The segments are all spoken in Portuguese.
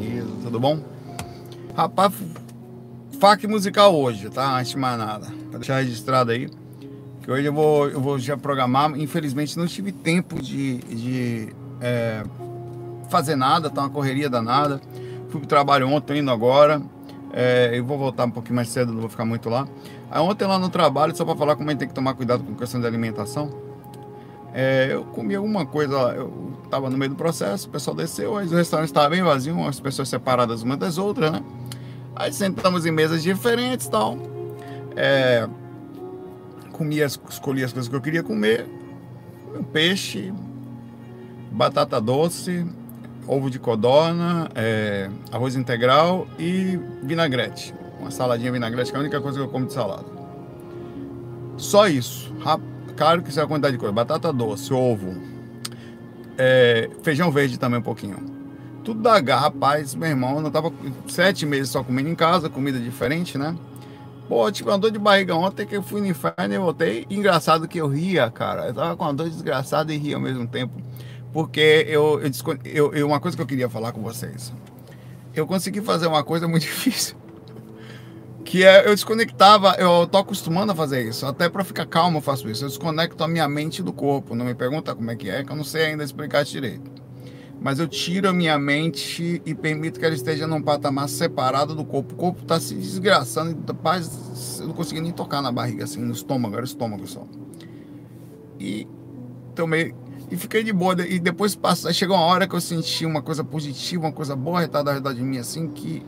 Denise, tudo bom? Rapaz, FAC musical hoje, tá? Antes de mais nada. Pra deixar registrado aí. Que hoje eu vou, eu vou já programar. Infelizmente não tive tempo de, de é, fazer nada, tá uma correria danada. Fui pro trabalho ontem, indo agora. É, eu vou voltar um pouquinho mais cedo, não vou ficar muito lá. Aí ontem lá no trabalho, só para falar como a gente tem que tomar cuidado com questão de alimentação. É, eu comi alguma coisa eu estava no meio do processo, o pessoal desceu, aí o restaurante estava bem vazio, as pessoas separadas umas das outras, né? Aí sentamos em mesas diferentes e tal. É, comia, escolhi as coisas que eu queria comer. Um peixe, batata doce, ovo de codorna, é, arroz integral e vinagrete. Uma saladinha vinagrete, que é a única coisa que eu como de salada. Só isso. Rapaz Claro que isso é a quantidade de coisa. Batata doce, ovo, é, feijão verde também um pouquinho. Tudo da garra, rapaz, meu irmão, eu tava sete meses só comendo em casa, comida diferente, né? Pô, tive uma dor de barriga ontem que eu fui no inferno e voltei. Engraçado que eu ria, cara. Eu tava com uma dor desgraçada e ria ao mesmo tempo. Porque eu, eu, eu, uma coisa que eu queria falar com vocês. Eu consegui fazer uma coisa muito difícil que é eu desconectava, eu tô acostumando a fazer isso, até para ficar calmo eu faço isso. Eu desconecto a minha mente do corpo. Não me pergunta como é que é, que eu não sei ainda explicar direito. Mas eu tiro a minha mente e permito que ela esteja num patamar separado do corpo. O corpo tá se desgraçando, rapaz, eu não consegui nem tocar na barriga assim, no estômago, era o estômago só. E tomei e fiquei de boa. E depois passa, chegou uma hora que eu senti uma coisa positiva, uma coisa boa retada ao redor de mim, assim, que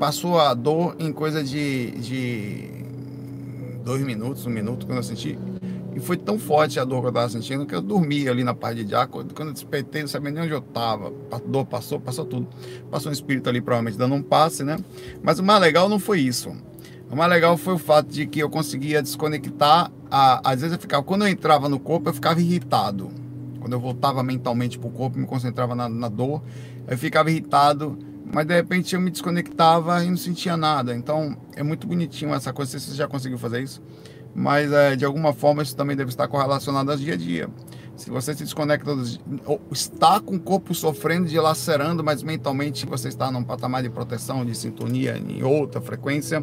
passou a dor em coisa de, de dois minutos, um minuto, quando eu senti. E foi tão forte a dor que eu estava sentindo que eu dormi ali na parte de ar. Quando eu despertei, não sabia nem onde eu estava. A dor passou, passou tudo. Passou um espírito ali, provavelmente dando um passe, né? Mas o mais legal não foi isso. O mais legal foi o fato de que eu conseguia desconectar. A, às vezes eu ficava, quando eu entrava no corpo, eu ficava irritado. Quando eu voltava mentalmente para o corpo, me concentrava na, na dor, eu ficava irritado mas de repente eu me desconectava e não sentia nada. Então é muito bonitinho essa coisa, se você já conseguiu fazer isso, mas é, de alguma forma isso também deve estar correlacionado ao dia a dia. Se você se desconecta, está com o corpo sofrendo, dilacerando, mas mentalmente você está num patamar de proteção, de sintonia, em outra frequência,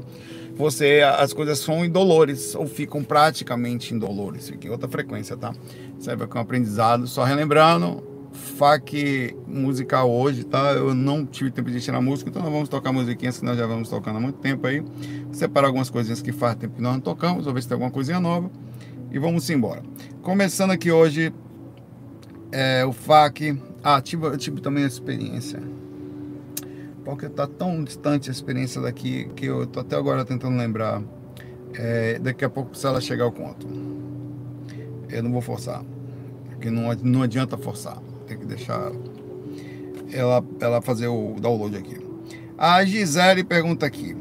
você as coisas são indolores ou ficam praticamente indolores, fica em outra frequência, tá? Serve como aprendizado. Só relembrando, FAQ musical hoje, tá? Eu não tive tempo de tirar música, então nós vamos tocar musiquinhas que nós já vamos tocando há muito tempo aí. Separar algumas coisinhas que faz tempo que nós não tocamos, vou ver se tem alguma coisinha nova. E vamos embora. Começando aqui hoje, é, o FAQ. Ah, tive, tive também a experiência. Porque tá tão distante a experiência daqui que eu tô até agora tentando lembrar. É, daqui a pouco, se ela chegar, eu conto. Eu não vou forçar. Porque não, não adianta forçar tem que deixar ela, ela fazer o download aqui. A Gisele pergunta aqui: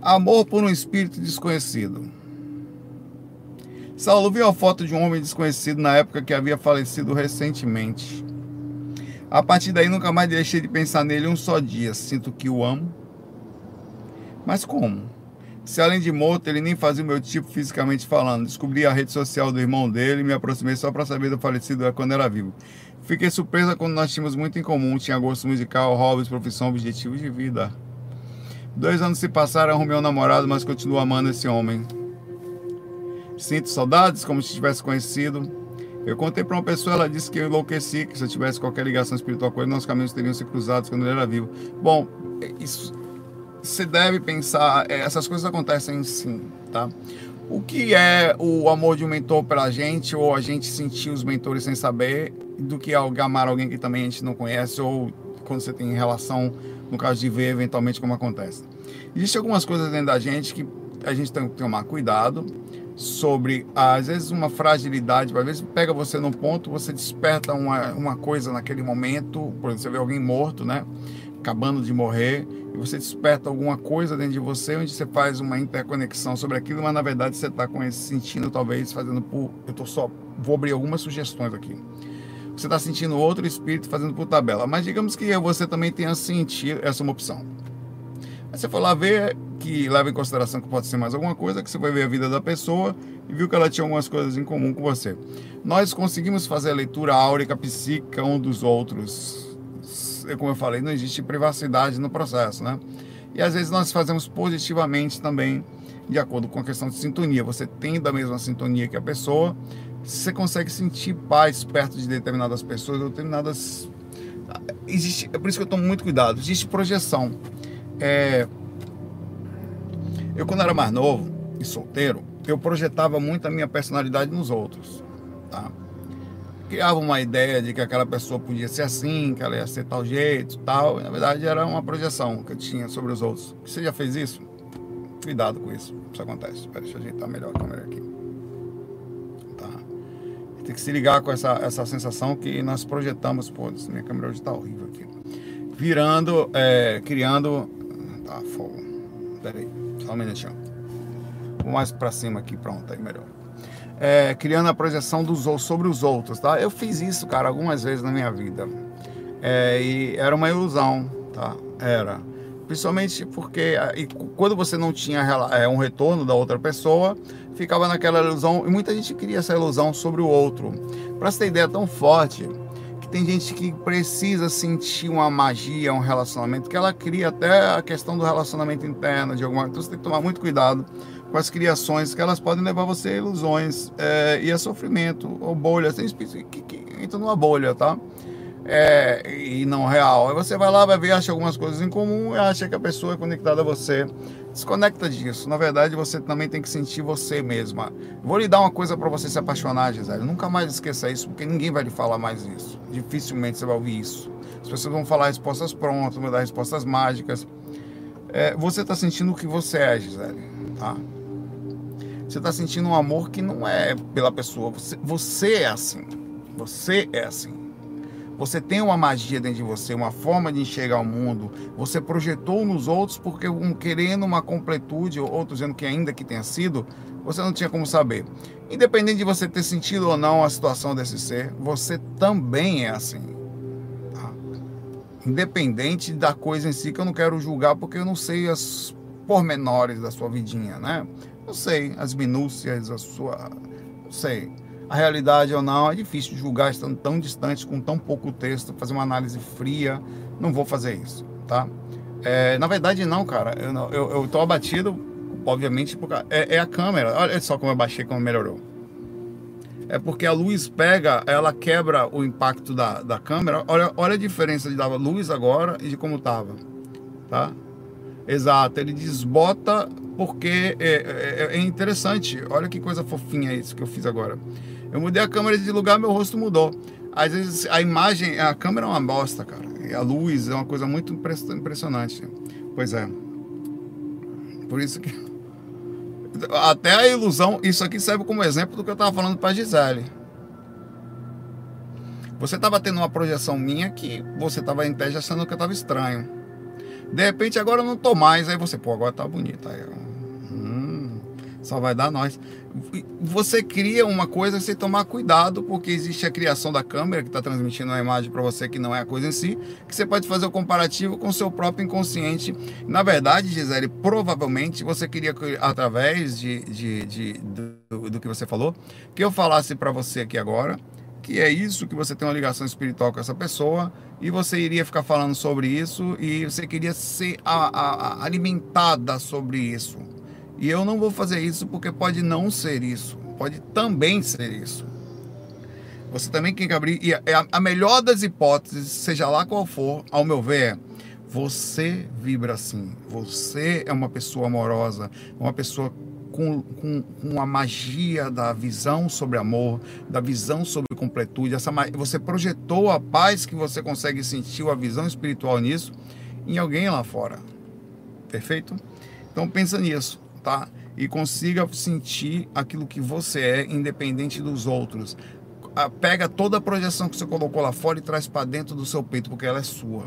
Amor por um espírito desconhecido. Saulo viu a foto de um homem desconhecido na época que havia falecido recentemente. A partir daí nunca mais deixei de pensar nele um só dia. Sinto que o amo. Mas como? Se além de morto, ele nem fazia o meu tipo fisicamente falando. Descobri a rede social do irmão dele e me aproximei só para saber do falecido quando era vivo. Fiquei surpresa quando nós tínhamos muito em comum. Tinha gosto musical, hobbies, profissão, objetivos de vida. Dois anos se passaram, arrumei um namorado, mas continuo amando esse homem. Sinto saudades, como se tivesse conhecido. Eu contei para uma pessoa, ela disse que eu enlouqueci, que se eu tivesse qualquer ligação espiritual com ele, nossos caminhos teriam se cruzados quando ele era vivo. Bom, isso você deve pensar, é, essas coisas acontecem sim, tá? O que é o amor de um mentor pra gente, ou a gente sentir os mentores sem saber, do que amar alguém que também a gente não conhece, ou quando você tem relação, no caso de ver eventualmente como acontece. Existem algumas coisas dentro da gente que a gente tem que tomar cuidado sobre, às vezes, uma fragilidade, às vezes pega você num ponto, você desperta uma, uma coisa naquele momento, por exemplo, você vê alguém morto, né? Acabando de morrer, e você desperta alguma coisa dentro de você, onde você faz uma interconexão sobre aquilo, mas na verdade você está com esse sentindo, talvez fazendo por. Eu tô só. Vou abrir algumas sugestões aqui. Você está sentindo outro espírito fazendo por tabela. Mas digamos que você também tenha sentido essa é uma opção. Aí você foi lá ver, que leva em consideração que pode ser mais alguma coisa, que você vai ver a vida da pessoa e viu que ela tinha algumas coisas em comum com você. Nós conseguimos fazer a leitura áurica psíquica um dos outros como eu falei, não existe privacidade no processo, né? E às vezes nós fazemos positivamente também, de acordo com a questão de sintonia. Você tem da mesma sintonia que a pessoa, você consegue sentir paz perto de determinadas pessoas, determinadas. Existe, é por isso que eu tomo muito cuidado. Existe projeção. É... Eu, quando era mais novo e solteiro, eu projetava muito a minha personalidade nos outros. Tá? Criava uma ideia de que aquela pessoa podia ser assim, que ela ia ser tal jeito, tal. E, na verdade, era uma projeção que eu tinha sobre os outros. Você já fez isso? Cuidado com isso. Isso acontece. Espera, deixa eu ajeitar melhor a câmera aqui. Tá. Tem que se ligar com essa, essa sensação que nós projetamos. Pô, minha câmera hoje tá horrível aqui. Virando, é, criando. Tá, fogo. Pera aí, só um minutinho. Vou mais para cima aqui, pronto, aí melhor. É, criando a projeção dos sobre os outros, tá? Eu fiz isso, cara, algumas vezes na minha vida. É, e era uma ilusão, tá? Era. Principalmente porque e quando você não tinha é, um retorno da outra pessoa, ficava naquela ilusão. E muita gente cria essa ilusão sobre o outro. Para ter ideia tão forte, que tem gente que precisa sentir uma magia, um relacionamento, que ela cria até a questão do relacionamento interno de alguma. Então você tem que tomar muito cuidado com as criações, que elas podem levar você a ilusões é, e a sofrimento, ou bolhas. Tem espírito que, que entra numa bolha, tá? é, e não real. Aí você vai lá, vai ver, acha algumas coisas em comum acha que a pessoa é conectada a você. Desconecta disso. Na verdade, você também tem que sentir você mesma. Vou lhe dar uma coisa para você se apaixonar, Gisele. Nunca mais esqueça isso, porque ninguém vai lhe falar mais isso. Dificilmente você vai ouvir isso. As pessoas vão falar respostas prontas, vão dar respostas mágicas. É, você está sentindo o que você é, Gisele. Tá? Você está sentindo um amor que não é pela pessoa. Você, você é assim. Você é assim. Você tem uma magia dentro de você, uma forma de enxergar o mundo. Você projetou nos outros porque um querendo uma completude, ou outros dizendo que ainda que tenha sido, você não tinha como saber. Independente de você ter sentido ou não a situação desse ser, você também é assim. Tá? Independente da coisa em si, que eu não quero julgar porque eu não sei as pormenores da sua vidinha, né? Não sei as minúcias, a sua. Não sei a realidade ou não. É difícil julgar estando tão distante, com tão pouco texto, fazer uma análise fria. Não vou fazer isso, tá? É, na verdade, não, cara. Eu, eu, eu tô abatido, obviamente, porque é, é, a câmera. Olha só como eu baixei, como melhorou. É porque a luz pega, ela quebra o impacto da, da câmera. Olha, olha a diferença de dar luz agora e de como tava, tá? Exato, ele desbota porque é, é, é, interessante. Olha que coisa fofinha isso que eu fiz agora. Eu mudei a câmera de lugar, meu rosto mudou. Às vezes a imagem, a câmera é uma bosta, cara. E a luz é uma coisa muito impressionante. Pois é. Por isso que. Até a ilusão, isso aqui serve como exemplo do que eu estava falando para Gisele. Você estava tendo uma projeção minha que você estava em teste achando que eu estava estranho. De repente agora eu não tô mais, aí você, pô, agora tá bonito. Aí, só vai dar nós você cria uma coisa sem tomar cuidado, porque existe a criação da câmera que está transmitindo a imagem para você que não é a coisa em si, que você pode fazer o comparativo com o seu próprio inconsciente. Na verdade, Gisele, provavelmente você queria, através de, de, de do, do que você falou, que eu falasse para você aqui agora, que é isso, que você tem uma ligação espiritual com essa pessoa, e você iria ficar falando sobre isso, e você queria ser a, a, a alimentada sobre isso. E eu não vou fazer isso porque pode não ser isso, pode também ser isso. Você também tem que abrir. E a, melhor das hipóteses, seja lá qual for, ao meu ver, é você vibra assim. Você é uma pessoa amorosa, uma pessoa com, com, com a magia da visão sobre amor, da visão sobre completude. Essa, você projetou a paz que você consegue sentir, a visão espiritual nisso, em alguém lá fora. Perfeito? Então pensa nisso tá? E consiga sentir aquilo que você é, independente dos outros. Pega toda a projeção que você colocou lá fora e traz para dentro do seu peito, porque ela é sua.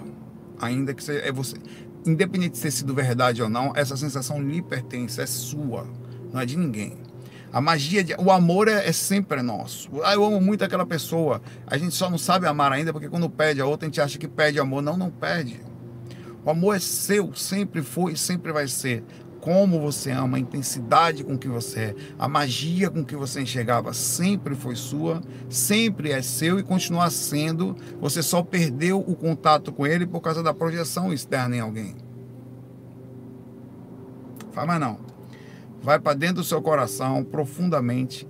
Ainda que você, é você. Independente de ter sido verdade ou não, essa sensação lhe pertence, é sua, não é de ninguém. A magia, de, o amor é, é, sempre nosso. Ah, eu amo muito aquela pessoa. A gente só não sabe amar ainda porque quando pede a outra a gente acha que pede amor. Não, não pede. O amor é seu, sempre foi e sempre vai ser como você ama, a intensidade com que você é, a magia com que você enxergava sempre foi sua, sempre é seu e continua sendo. Você só perdeu o contato com ele por causa da projeção externa em alguém. Faz mais não. Vai para dentro do seu coração profundamente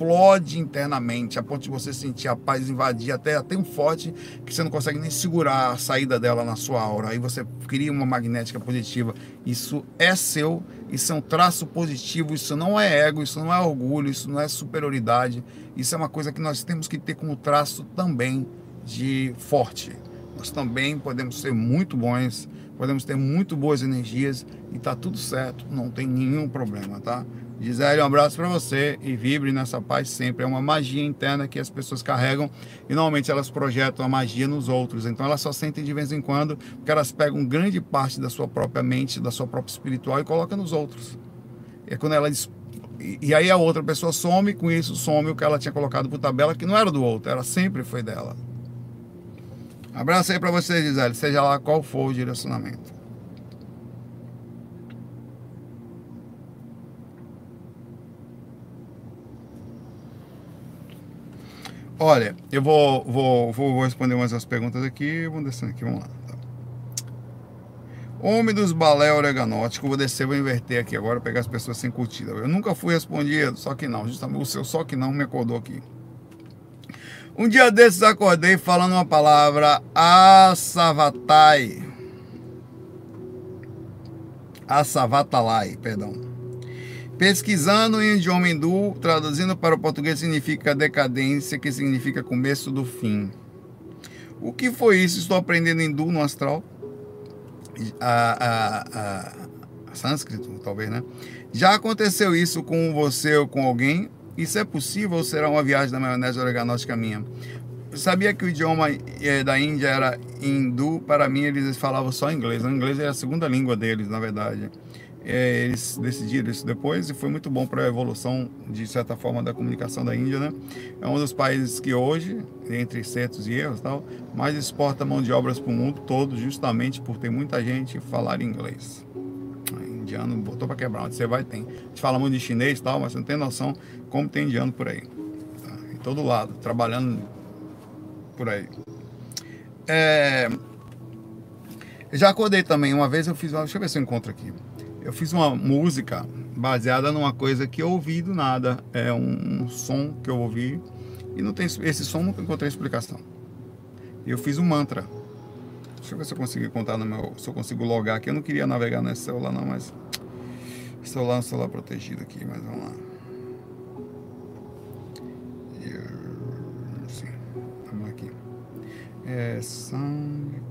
explode internamente, a ponto de você sentir a paz invadir até tão forte que você não consegue nem segurar a saída dela na sua aura. Aí você cria uma magnética positiva. Isso é seu, isso é um traço positivo, isso não é ego, isso não é orgulho, isso não é superioridade. Isso é uma coisa que nós temos que ter como traço também de forte. Nós também podemos ser muito bons, podemos ter muito boas energias e tá tudo certo, não tem nenhum problema, tá? Gisele, um abraço para você e vibre nessa paz sempre. É uma magia interna que as pessoas carregam e normalmente elas projetam a magia nos outros. Então elas só sentem de vez em quando porque elas pegam grande parte da sua própria mente, da sua própria espiritual e colocam nos outros. É quando ela e aí a outra pessoa some, com isso some o que ela tinha colocado por tabela, que não era do outro, era sempre foi dela. Abraço aí para você, Gisele, seja lá qual for o direcionamento. Olha, eu vou, vou, vou responder mais as perguntas aqui. Vamos descendo aqui, vamos lá. Homem dos balé oreganótico, vou descer, vou inverter aqui agora, pegar as pessoas sem curtida. Eu nunca fui respondido, só que não, justamente o seu só que não me acordou aqui. Um dia desses acordei falando uma palavra Asavatai. Asavatalai, perdão. Pesquisando em idioma hindu, traduzindo para o português, significa decadência, que significa começo do fim. O que foi isso? Estou aprendendo hindu no astral. A, a, a, sânscrito, talvez, né? Já aconteceu isso com você ou com alguém? Isso é possível ou será uma viagem da maionese oreganótica minha? Eu sabia que o idioma eh, da Índia era hindu, para mim eles falavam só inglês. O inglês é a segunda língua deles, na verdade. É, eles decidiram isso depois e foi muito bom para a evolução, de certa forma, da comunicação da Índia. Né? É um dos países que hoje, entre certos e erros, tal, mais exporta mão de obras para o mundo todo, justamente por ter muita gente falar inglês. indiano botou para quebrar, onde você vai tem. A gente fala muito de chinês tal, mas você não tem noção como tem indiano por aí. Tá? Em todo lado, trabalhando por aí. É... Já acordei também, uma vez eu fiz, deixa eu ver se eu encontro aqui eu fiz uma música baseada numa coisa que eu ouvi do nada. É um, um som que eu ouvi e não tem esse som nunca encontrei explicação. Eu fiz um mantra. Deixa eu ver se eu consigo contar no meu, se eu consigo logar aqui. Eu não queria navegar nesse celular não, mas celular é um celular protegido aqui, mas vamos lá. Sim, vamos aqui. É,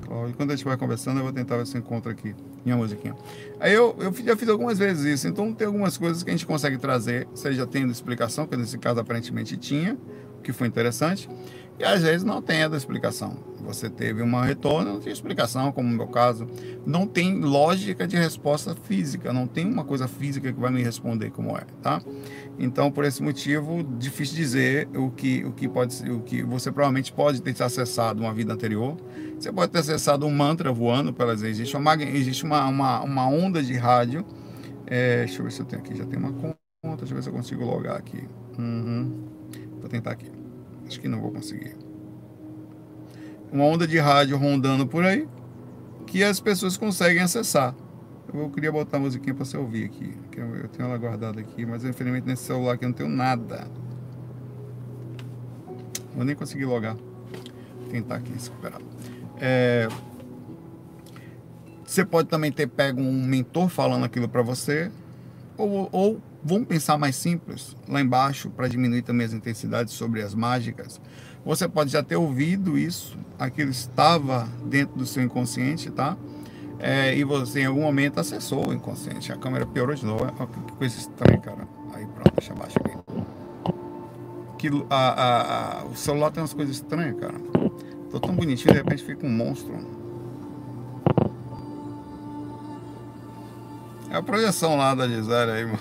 SoundCloud. Quando a gente vai conversando, eu vou tentar ver se encontro aqui minha musiquinha. Aí eu, eu já fiz algumas vezes isso, então tem algumas coisas que a gente consegue trazer, seja tendo explicação, que nesse caso aparentemente tinha, o que foi interessante, e às vezes não tem a explicação. Você teve uma retorno, não tem explicação, como no meu caso, não tem lógica de resposta física, não tem uma coisa física que vai me responder como é, tá? Então, por esse motivo, difícil dizer o que, o que pode o que você provavelmente pode ter acessado uma vida anterior. Você pode ter acessado um mantra voando pelas existe uma existe uma, uma, uma onda de rádio. É, deixa eu ver se eu tenho aqui, já tem uma conta, deixa eu ver se eu consigo logar aqui. Uhum. Vou tentar aqui. Acho que não vou conseguir. Uma onda de rádio rondando por aí que as pessoas conseguem acessar. Eu queria botar a musiquinha para você ouvir aqui. Eu, tenho ela guardada aqui, mas infelizmente nesse celular aqui eu não tenho nada. Vou nem conseguir logar. Vou tentar aqui recuperar. É, você pode também ter pego um mentor falando aquilo para você, ou, ou vamos pensar mais simples, lá embaixo, para diminuir também as intensidades sobre as mágicas. Você pode já ter ouvido isso, aquilo estava dentro do seu inconsciente, tá? é, e você em algum momento acessou o inconsciente. A câmera piorou de novo. Olha que coisa estranha, cara. Aí pronto, deixa abaixo aqui. Que, a, a, a, o celular tem umas coisas estranhas, cara. Tô tão bonitinho, de repente fica um monstro. É a projeção lá da Gisele aí, mano.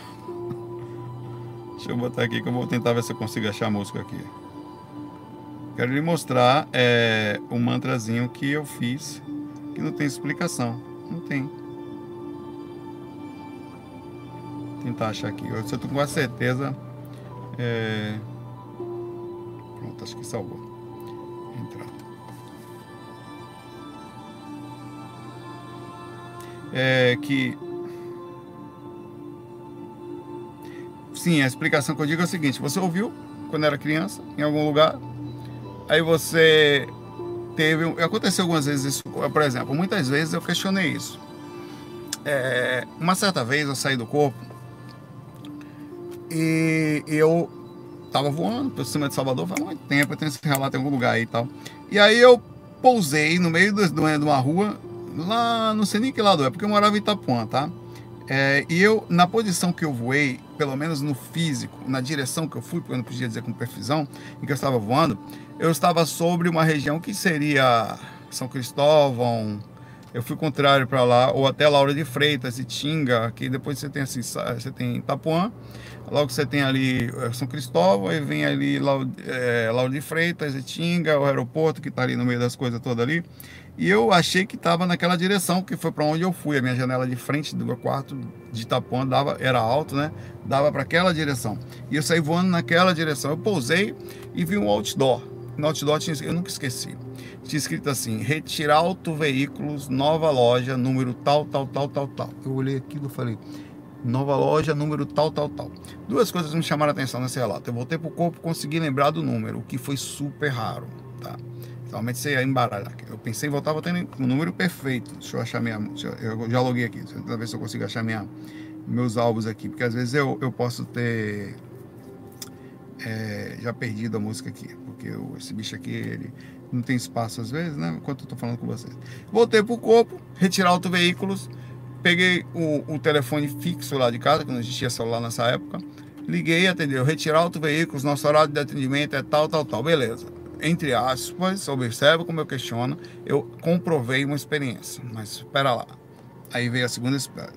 Deixa eu botar aqui que eu vou tentar ver se eu consigo achar a música aqui. Quero lhe mostrar é, o mantrazinho que eu fiz que não tem explicação. Não tem. tentar achar aqui. Eu estou com quase certeza. É... Pronto, acho que salvou. É que. Sim, a explicação que eu digo é o seguinte: você ouviu quando era criança, em algum lugar, aí você teve. Aconteceu algumas vezes isso, por exemplo, muitas vezes eu questionei isso. É, uma certa vez eu saí do corpo e eu tava voando por cima de Salvador faz muito tempo, eu tenho esse relato em algum lugar aí e tal. E aí eu pousei no meio de uma rua, lá, não sei nem que lado é, porque eu morava em Itapuã, tá? É, e eu, na posição que eu voei, pelo menos no físico, na direção que eu fui, porque eu não podia dizer com precisão, em que eu estava voando, eu estava sobre uma região que seria São Cristóvão, eu fui contrário para lá, ou até Laura de Freitas e Tinga, que depois você tem assim, você tem Itapuã, logo você tem ali eh, São Cristóvão, e vem ali é, Laura de Freitas e Tinga, o aeroporto que está ali no meio das coisas todas ali. E eu achei que estava naquela direção, que foi para onde eu fui. A minha janela de frente do meu quarto de Itapuã dava, era alto, né? Dava para aquela direção. E eu saí voando naquela direção. Eu pousei e vi um outdoor. No outdoor tinha, eu nunca esqueci. Tinha escrito assim: retirar veículos, nova loja, número tal, tal, tal, tal, tal. Eu olhei aquilo e falei: nova loja, número tal, tal, tal. Duas coisas me chamaram a atenção nesse relato. Eu voltei pro corpo, consegui lembrar do número, o que foi super raro, tá? Realmente você ia embaralhar. Eu pensei em voltar botando o número perfeito. Deixa eu achar minha. Eu, eu já loguei aqui. Deixa eu ver se eu consigo achar minha, meus álbuns aqui. Porque às vezes eu, eu posso ter. É, já perdido a música aqui. Porque eu, esse bicho aqui, ele não tem espaço às vezes, né? Enquanto eu tô falando com vocês. Voltei pro corpo, retirar auto veículos. Peguei o, o telefone fixo lá de casa, que não existia celular nessa época. Liguei, atendeu. Retirar auto veículos, nosso horário de atendimento é tal, tal, tal. Beleza entre aspas, observa como eu questiono, eu comprovei uma experiência. Mas espera lá. Aí veio a segunda espera.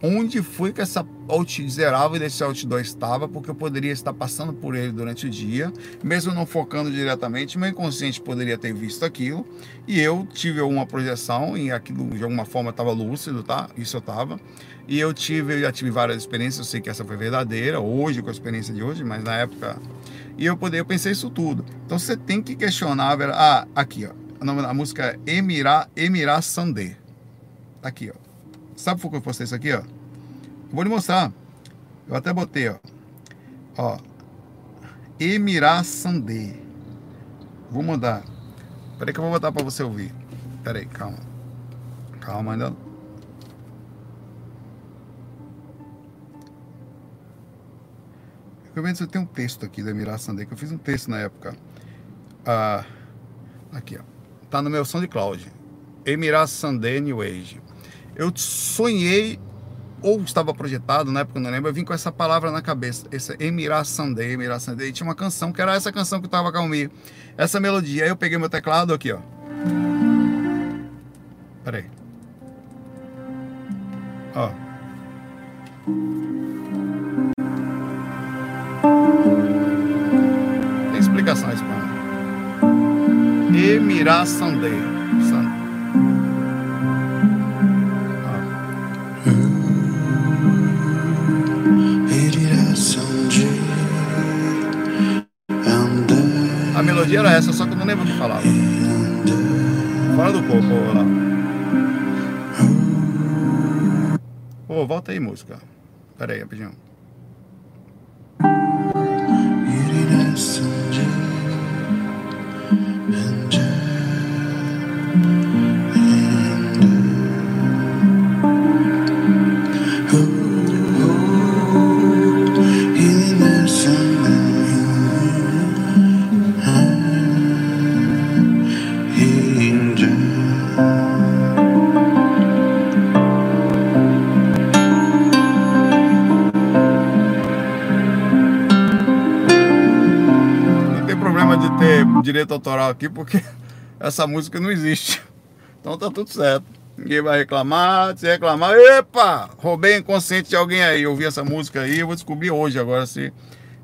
Onde foi que essa out zerava desse outdoor estava? Porque eu poderia estar passando por ele durante o dia, mesmo não focando diretamente, meu inconsciente poderia ter visto aquilo, e eu tive uma projeção, e aquilo de alguma forma estava lúcido, tá? Isso eu estava. E eu tive, eu já tive várias experiências, eu sei que essa foi verdadeira, hoje, com a experiência de hoje, mas na época e eu, poder, eu pensei isso tudo. Então você tem que questionar. Ah, aqui, ó. O nome da música é Emirá, Emirá Sandê. Tá aqui, ó. Sabe por que eu postei isso aqui, ó? vou lhe mostrar. Eu até botei, ó. Ó. Emirá Sandê. Vou mandar. Peraí que eu vou botar para você ouvir. Peraí, calma. Calma, ainda Pelo menos eu tenho um texto aqui da Mirar Sandé, que eu fiz um texto na época. Ah, aqui, ó. Tá no meu SoundCloud. Emirar Sandé New Age. Eu sonhei, ou estava projetado, na época eu não lembro, eu vim com essa palavra na cabeça. Esse Emirar Sandé, Emirar Sandé. E tinha uma canção que era essa canção que eu tava comigo. Essa melodia. Aí eu peguei meu teclado aqui, ó. Peraí. Ó. Emirá Sandê. A melodia era essa, só que eu não lembro o que falava. Fora do corpo, lá. Ô, oh, volta aí, música. Pera aí, rapidinho. Direito autoral aqui porque essa música não existe. Então tá tudo certo. Ninguém vai reclamar. Se reclamar, epa, roubei inconsciente de alguém aí. Ouvi essa música aí, eu vou descobrir hoje agora se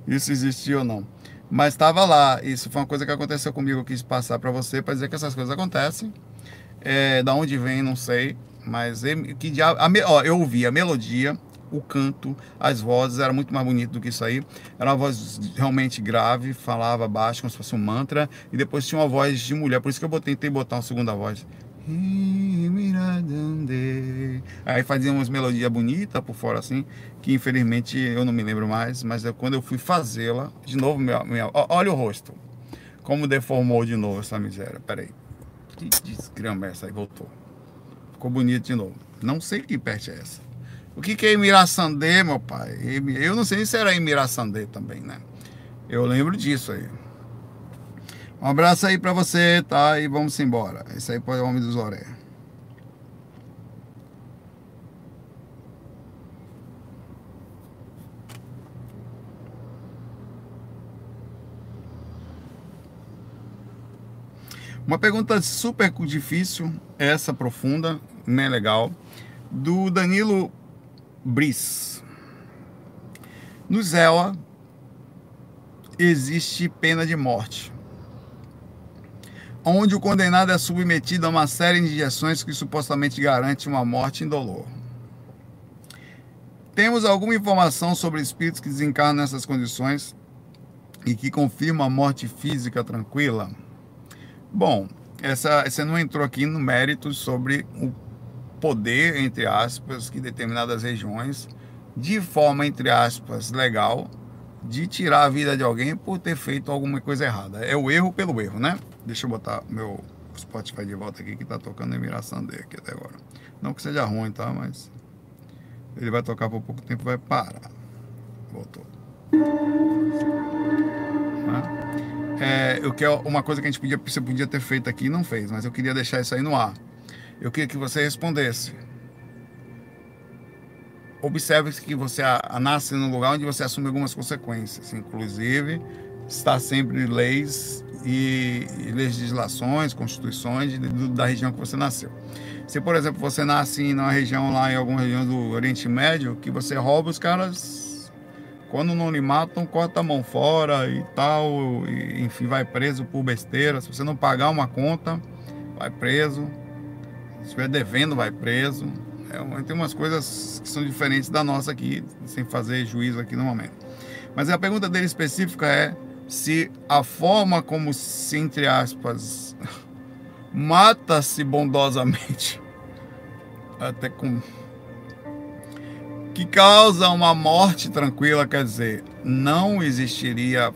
isso existiu ou não. Mas estava lá. Isso foi uma coisa que aconteceu comigo. Eu quis passar para você para dizer que essas coisas acontecem. É, da onde vem, não sei. Mas que diabo. A, ó, eu ouvi a melodia, o canto, as vozes, era muito mais bonito do que isso aí. Era uma voz realmente grave, falava baixo, como se fosse um mantra, e depois tinha uma voz de mulher, por isso que eu tentei botar uma segunda voz. Aí fazia umas melodias bonitas por fora assim, que infelizmente eu não me lembro mais, mas eu, quando eu fui fazê-la, de novo, minha, minha, olha o rosto, como deformou de novo essa miséria. Peraí, que desgrama é essa aí, voltou. Ficou bonito de novo. Não sei que peste é essa. O que, que é Emiraçandê, meu pai? Eu não sei se era Emiraçandê também, né? Eu lembro disso aí. Um abraço aí pra você, tá? E vamos embora. Esse aí foi o Homem dos Oré. Uma pergunta super difícil, essa profunda, né, legal, do Danilo Brice. No Zéua existe pena de morte onde o condenado é submetido a uma série de injeções que supostamente garante uma morte indolor. Temos alguma informação sobre espíritos que desencarnam nessas condições e que confirmam a morte física tranquila? Bom, essa, você não entrou aqui no mérito sobre o poder, entre aspas, que determinadas regiões, de forma, entre aspas, legal, de tirar a vida de alguém por ter feito alguma coisa errada. É o erro pelo erro, né? Deixa eu botar meu Spotify de volta aqui que tá tocando Emira Sandé aqui até agora. Não que seja ruim, tá? Mas ele vai tocar por pouco tempo vai parar. Voltou. É, eu quero uma coisa que a gente podia, você podia ter feito aqui e não fez, mas eu queria deixar isso aí no ar. Eu queria que você respondesse. Observe que você nasce num lugar onde você assume algumas consequências, inclusive está sempre leis e, legislações, constituições da região que você nasceu. Se, por exemplo, você nasce em uma região lá, em alguma região do Oriente Médio, que você rouba os caras, quando não lhe matam, corta a mão fora e tal, e, enfim, vai preso por besteira. Se você não pagar uma conta, vai preso. Se estiver devendo, vai preso. É, tem umas coisas que são diferentes da nossa aqui, sem fazer juízo aqui no momento. Mas a pergunta dele específica é se a forma como se, entre aspas, mata-se bondosamente, até com. que causa uma morte tranquila, quer dizer, não existiria,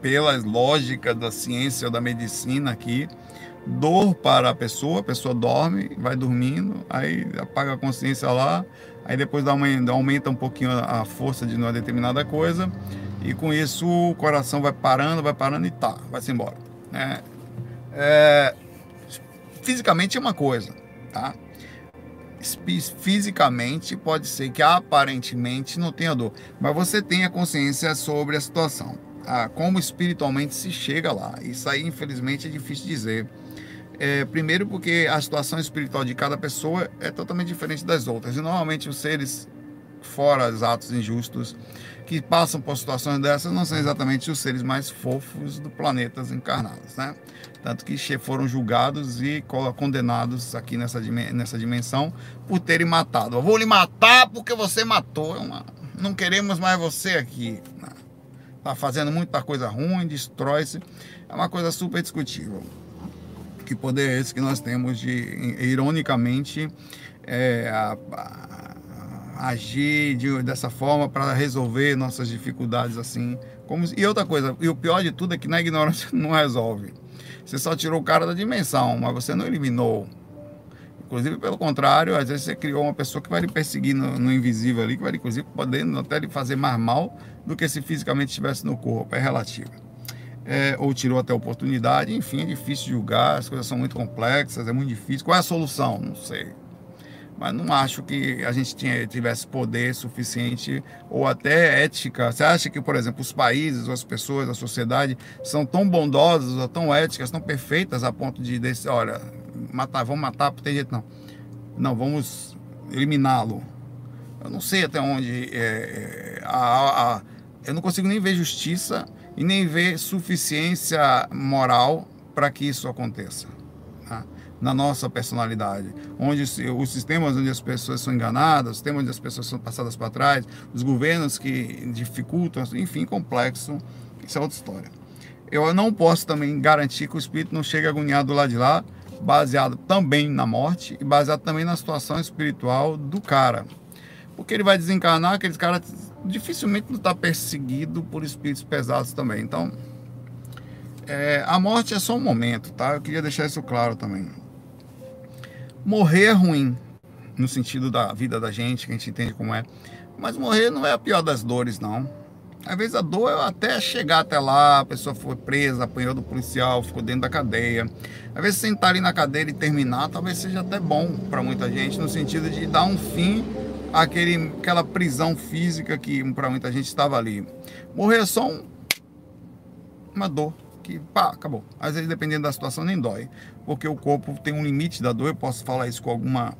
pelas lógicas da ciência ou da medicina aqui, dor para a pessoa, a pessoa dorme, vai dormindo, aí apaga a consciência lá, aí depois dá uma, aumenta um pouquinho a força de uma determinada coisa, e com isso o coração vai parando, vai parando e tá, vai-se embora. Né? É, fisicamente é uma coisa, tá? Fisicamente pode ser que aparentemente não tenha dor, mas você tenha consciência sobre a situação. Tá? Como espiritualmente se chega lá. Isso aí, infelizmente, é difícil dizer. É, primeiro porque a situação espiritual de cada pessoa é totalmente diferente das outras. E normalmente os seres fora os atos injustos que passam por situações dessas não são exatamente os seres mais fofos do planeta encarnados, né? Tanto que foram julgados e condenados aqui nessa, nessa dimensão por terem matado. Eu vou lhe matar porque você matou. É. Não queremos mais você aqui. Né? Tá fazendo muita coisa ruim, destrói-se. É uma coisa super discutível. Que poder é esse que nós temos de, ironicamente, é, a, a agir de, dessa forma para resolver nossas dificuldades assim. Como, e outra coisa, e o pior de tudo é que na ignorância não resolve. Você só tirou o cara da dimensão, mas você não eliminou. Inclusive, pelo contrário, às vezes você criou uma pessoa que vai lhe perseguir no, no invisível ali, que vai, inclusive, podendo até lhe fazer mais mal do que se fisicamente estivesse no corpo. É relativo. É, ou tirou até oportunidade, enfim, é difícil julgar, as coisas são muito complexas, é muito difícil. Qual é a solução? Não sei mas não acho que a gente tinha, tivesse poder suficiente ou até ética. Você acha que, por exemplo, os países, as pessoas, a sociedade são tão bondosas, ou tão éticas, tão perfeitas a ponto de, desse, olha, matar, vamos matar, por ter jeito não. Não, vamos eliminá-lo. Eu não sei até onde. É, é a, a, eu não consigo nem ver justiça e nem ver suficiência moral para que isso aconteça. Tá? na nossa personalidade, onde os sistemas onde as pessoas são enganadas, os sistemas onde as pessoas são passadas para trás, os governos que dificultam, enfim, complexo, isso é outra história. Eu não posso também garantir que o espírito não chegue agoniado lá de lá, baseado também na morte e baseado também na situação espiritual do cara. Porque ele vai desencarnar, aqueles caras dificilmente não está perseguido por espíritos pesados também. Então, é, a morte é só um momento, tá? Eu queria deixar isso claro também. Morrer é ruim, no sentido da vida da gente, que a gente entende como é. Mas morrer não é a pior das dores, não. Às vezes a dor é até chegar até lá, a pessoa foi presa, apanhou do policial, ficou dentro da cadeia. Às vezes sentar ali na cadeira e terminar, talvez seja até bom para muita gente, no sentido de dar um fim àquele, àquela prisão física que para muita gente estava ali. Morrer é só um, uma dor que pá, acabou. Às vezes, dependendo da situação, nem dói, porque o corpo tem um limite da dor. Eu posso falar isso com alguma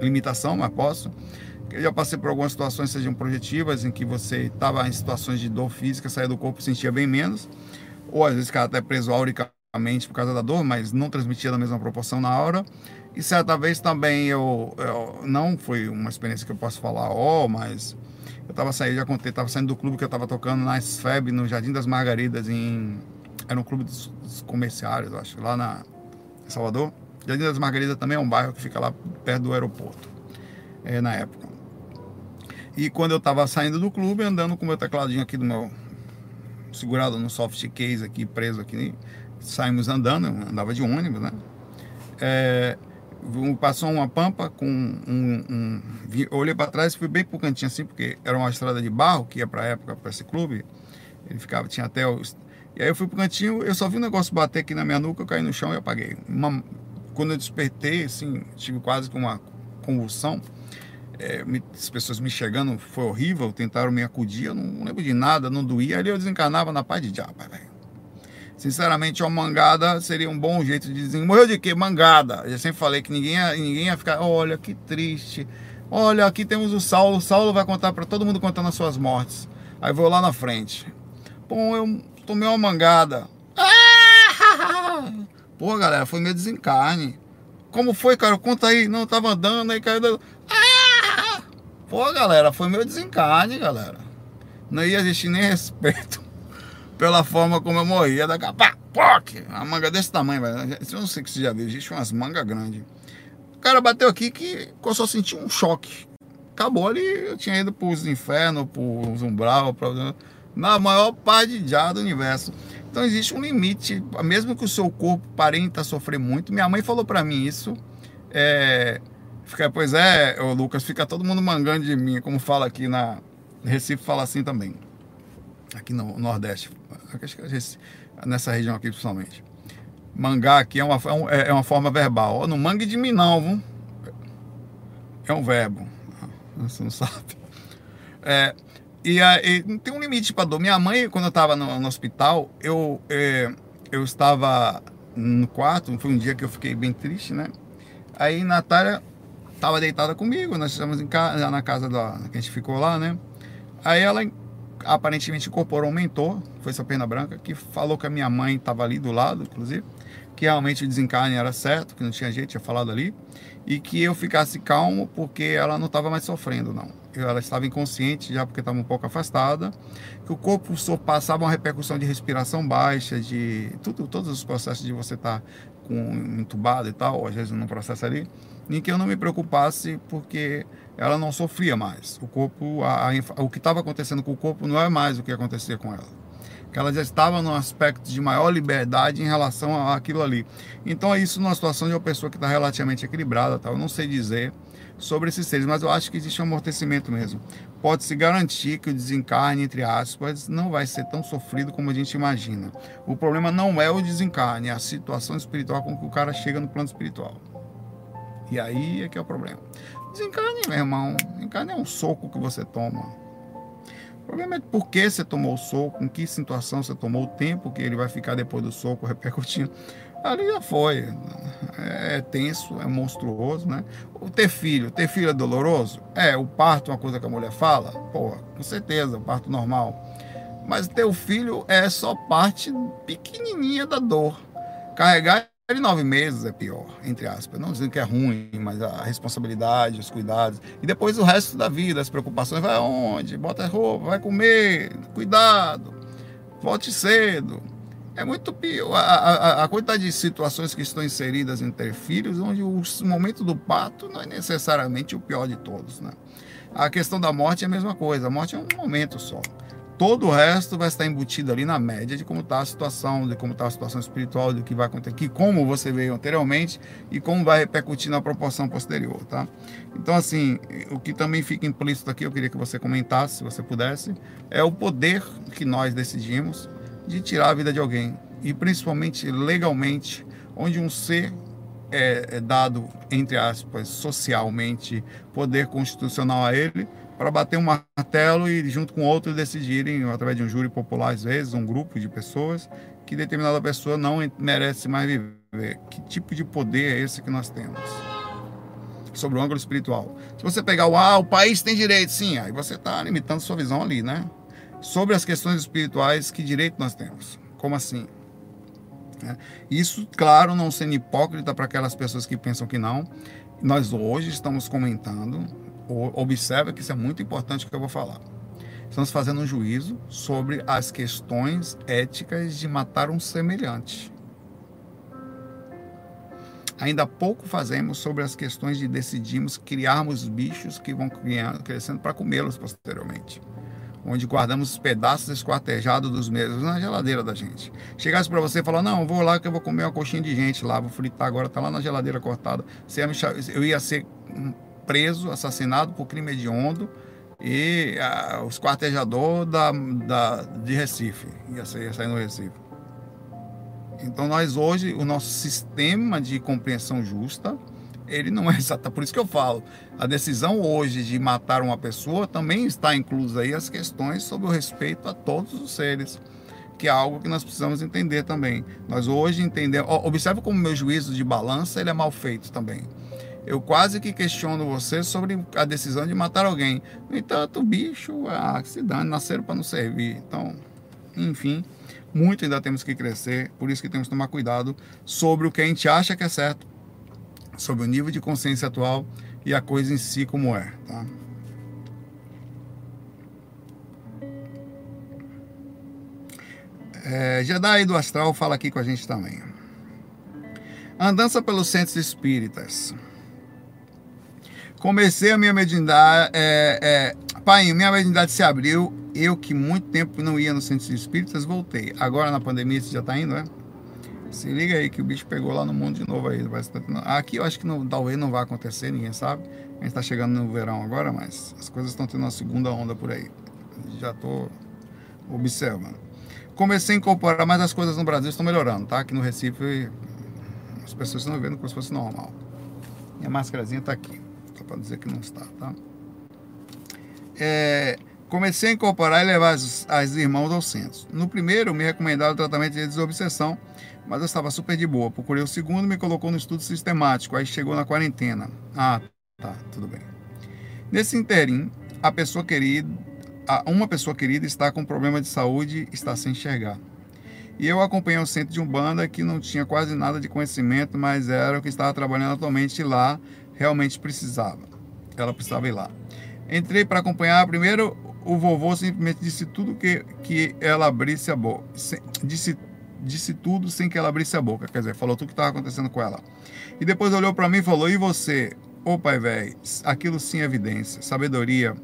limitação, mas posso. Eu já passei por algumas situações, sejam projetivas, em que você estava em situações de dor física, saía do corpo sentia bem menos, ou às vezes ficava até preso auricamente por causa da dor, mas não transmitia da mesma proporção na aura. E certa vez também eu, eu não foi uma experiência que eu posso falar, ó, oh, mas eu estava saindo, já contei, estava saindo do clube que eu estava tocando na SFEB, no Jardim das Margaridas, em era um clube dos, dos comerciários, acho, lá na em Salvador. Jardim das Margaridas também é um bairro que fica lá perto do aeroporto, é, na época. E quando eu estava saindo do clube, andando com meu tecladinho aqui do meu segurado no soft case aqui, preso aqui, saímos andando, andava de ônibus, né? É, passou uma pampa com um, um olhei para trás fui bem pro cantinho assim porque era uma estrada de barro que ia para época para esse clube ele ficava tinha até os, e aí eu fui pro cantinho, eu só vi um negócio bater aqui na minha nuca, eu caí no chão e apaguei. Uma, quando eu despertei, assim, tive quase que uma convulsão. É, me, as pessoas me chegando, foi horrível, tentaram me acudir, eu não, não lembro de nada, não doía. Ali eu desencarnava na paz de diabo, velho. Sinceramente, uma mangada seria um bom jeito de dizer. Morreu de quê? Mangada. Eu sempre falei que ninguém ia, ninguém ia ficar. Olha que triste. Olha, aqui temos o Saulo. O Saulo vai contar para todo mundo contando as suas mortes. Aí vou lá na frente. Bom, eu tomei uma mangada. Pô, galera, foi meio desencarne. Como foi, cara? Conta aí. Não, tava andando, aí caiu. Pô, galera, foi meu desencarne, galera. Não ia existir nem respeito pela forma como eu morria. Daqui a pouco, uma manga desse tamanho, velho. Eu não sei que você já viu, existe umas mangas grandes. O cara bateu aqui que eu só senti um choque. Acabou ali, eu tinha ido pros infernos, pros umbral, pra na maior parte já do universo. Então existe um limite, mesmo que o seu corpo parenta sofrer muito. Minha mãe falou para mim isso. É, fica, pois é, ô Lucas, fica todo mundo mangando de mim, como fala aqui na Recife, fala assim também. Aqui no Nordeste, nessa região aqui principalmente. Mangar aqui é uma, é, é uma forma verbal. Não mangue de mim não, viu? É um verbo. Você não sabe. É, e, aí tem um limite para dor. Minha mãe, quando eu estava no, no, hospital, eu, é, eu estava no quarto, foi um dia que eu fiquei bem triste, né? Aí Natália estava deitada comigo, nós estávamos em casa, na casa da, que a gente ficou lá, né? Aí ela aparentemente incorporou um mentor, foi essa pena branca, que falou que a minha mãe estava ali do lado, inclusive, que realmente o desencarne era certo, que não tinha jeito, tinha falado ali, e que eu ficasse calmo porque ela não estava mais sofrendo, não. Ela estava inconsciente já porque estava um pouco afastada, que o corpo passava uma repercussão de respiração baixa, de tudo, todos os processos de você estar tá com entubado e tal, às vezes num processo ali, em que eu não me preocupasse porque ela não sofria mais. O corpo, a, a, o que estava acontecendo com o corpo não é mais o que acontecia com ela. Que ela já estava num aspecto de maior liberdade em relação àquilo ali. Então é isso numa situação de uma pessoa que está relativamente equilibrada, tal. Eu não sei dizer sobre esses seres, mas eu acho que existe um amortecimento mesmo. Pode-se garantir que o desencarne, entre aspas, não vai ser tão sofrido como a gente imagina. O problema não é o desencarne, é a situação espiritual com que o cara chega no plano espiritual. E aí é que é o problema. Desencarne, meu irmão, desencarne é um soco que você toma. O problema é por que você tomou o soco, em que situação você tomou, o tempo que ele vai ficar depois do soco repercutindo ali já foi. É tenso, é monstruoso, né? O ter filho, ter filho é doloroso? É, o parto é uma coisa que a mulher fala? Pô, com certeza, o parto normal. Mas ter o filho é só parte pequenininha da dor. Carregar de nove meses é pior, entre aspas. Não dizendo que é ruim, mas a responsabilidade, os cuidados. E depois o resto da vida, as preocupações. Vai aonde? Bota roupa, vai comer, cuidado, volte cedo. É muito pior. A, a, a, quantidade de situações que estão inseridas entre filhos, onde o momento do parto não é necessariamente o pior de todos. Né? A questão da morte é a mesma coisa. A morte é um momento só. Todo o resto vai estar embutido ali na média de como está a situação, de como está a situação espiritual, do que vai acontecer aqui, como você veio anteriormente e como vai repercutir na proporção posterior, tá? Então, assim, o que também fica implícito aqui, eu queria que você comentasse, se você pudesse, é o poder que nós decidimos de tirar a vida de alguém e principalmente legalmente, onde um ser é, é dado, entre aspas, socialmente, poder constitucional a ele, para bater um martelo e junto com outros decidirem, através de um júri popular às vezes, um grupo de pessoas, que determinada pessoa não merece mais viver. Que tipo de poder é esse que nós temos? Sobre o ângulo espiritual. Se você pegar o ah, o país tem direito, sim, aí você está limitando sua visão ali, né? Sobre as questões espirituais, que direito nós temos? Como assim? É. Isso, claro, não sendo hipócrita para aquelas pessoas que pensam que não. Nós hoje estamos comentando observa que isso é muito importante que eu vou falar. Estamos fazendo um juízo sobre as questões éticas de matar um semelhante. Ainda pouco fazemos sobre as questões de decidirmos criarmos bichos que vão crescendo para comê-los posteriormente. Onde guardamos os pedaços esquartejados dos mesmos na geladeira da gente. Chegasse para você e falar: Não, vou lá que eu vou comer uma coxinha de gente lá, vou fritar agora, tá lá na geladeira cortada. Eu ia ser preso, assassinado por crime hediondo e os quartejador da, da, de Recife, ia, ser, ia sair no Recife. Então nós hoje, o nosso sistema de compreensão justa, ele não é exato. Por isso que eu falo, a decisão hoje de matar uma pessoa também está inclusa aí as questões sobre o respeito a todos os seres, que é algo que nós precisamos entender também. Nós hoje entendemos, observe como meu juízo de balança ele é mal feito também eu quase que questiono você sobre a decisão de matar alguém. No entanto, bicho, ah, se dane, nasceram para não servir. Então, enfim, muito ainda temos que crescer, por isso que temos que tomar cuidado sobre o que a gente acha que é certo, sobre o nível de consciência atual e a coisa em si como é, tá? É, Jedi do Astral fala aqui com a gente também. Andança pelos centros espíritas. Comecei a minha mediunidade. É, é, pai, minha mediunidade se abriu. Eu, que muito tempo não ia no centro espíritas, voltei. Agora na pandemia você já está indo, é? Se liga aí que o bicho pegou lá no mundo de novo aí. Aqui eu acho que não, talvez não vai acontecer, ninguém sabe. A gente está chegando no verão agora, mas as coisas estão tendo uma segunda onda por aí. Já estou observando. Comecei a incorporar, mas as coisas no Brasil estão melhorando, tá? Aqui no Recife as pessoas estão vendo como se fosse normal. Minha máscarazinha está aqui para dizer que não está, tá? É, comecei a incorporar e levar as, as irmãos ao centro. No primeiro, me recomendaram o tratamento de desobsessão, mas eu estava super de boa. Procurei o segundo, me colocou no estudo sistemático, aí chegou na quarentena. Ah, tá, tudo bem. Nesse interim, a pessoa querida, uma pessoa querida está com problema de saúde, está sem enxergar. E eu acompanhei o centro de Umbanda, que não tinha quase nada de conhecimento, mas era o que estava trabalhando atualmente lá realmente precisava. Ela precisava ir lá. Entrei para acompanhar. Primeiro, o vovô simplesmente disse tudo que, que ela abrisse a boca. Disse, disse tudo sem que ela abrisse a boca. Quer dizer, falou tudo que estava acontecendo com ela. E depois olhou para mim e falou: E você? Ô pai velho, aquilo sim é evidência, sabedoria.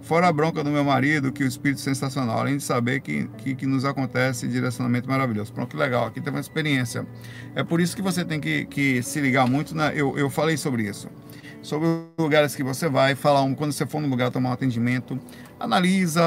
Fora a bronca do meu marido, que o espírito sensacional, além de saber que, que, que nos acontece direcionamento maravilhoso. Pronto, que legal, aqui tem uma experiência. É por isso que você tem que, que se ligar muito, na, eu, eu falei sobre isso sobre os lugares que você vai, falar um, quando você for no lugar tomar um atendimento, analisa,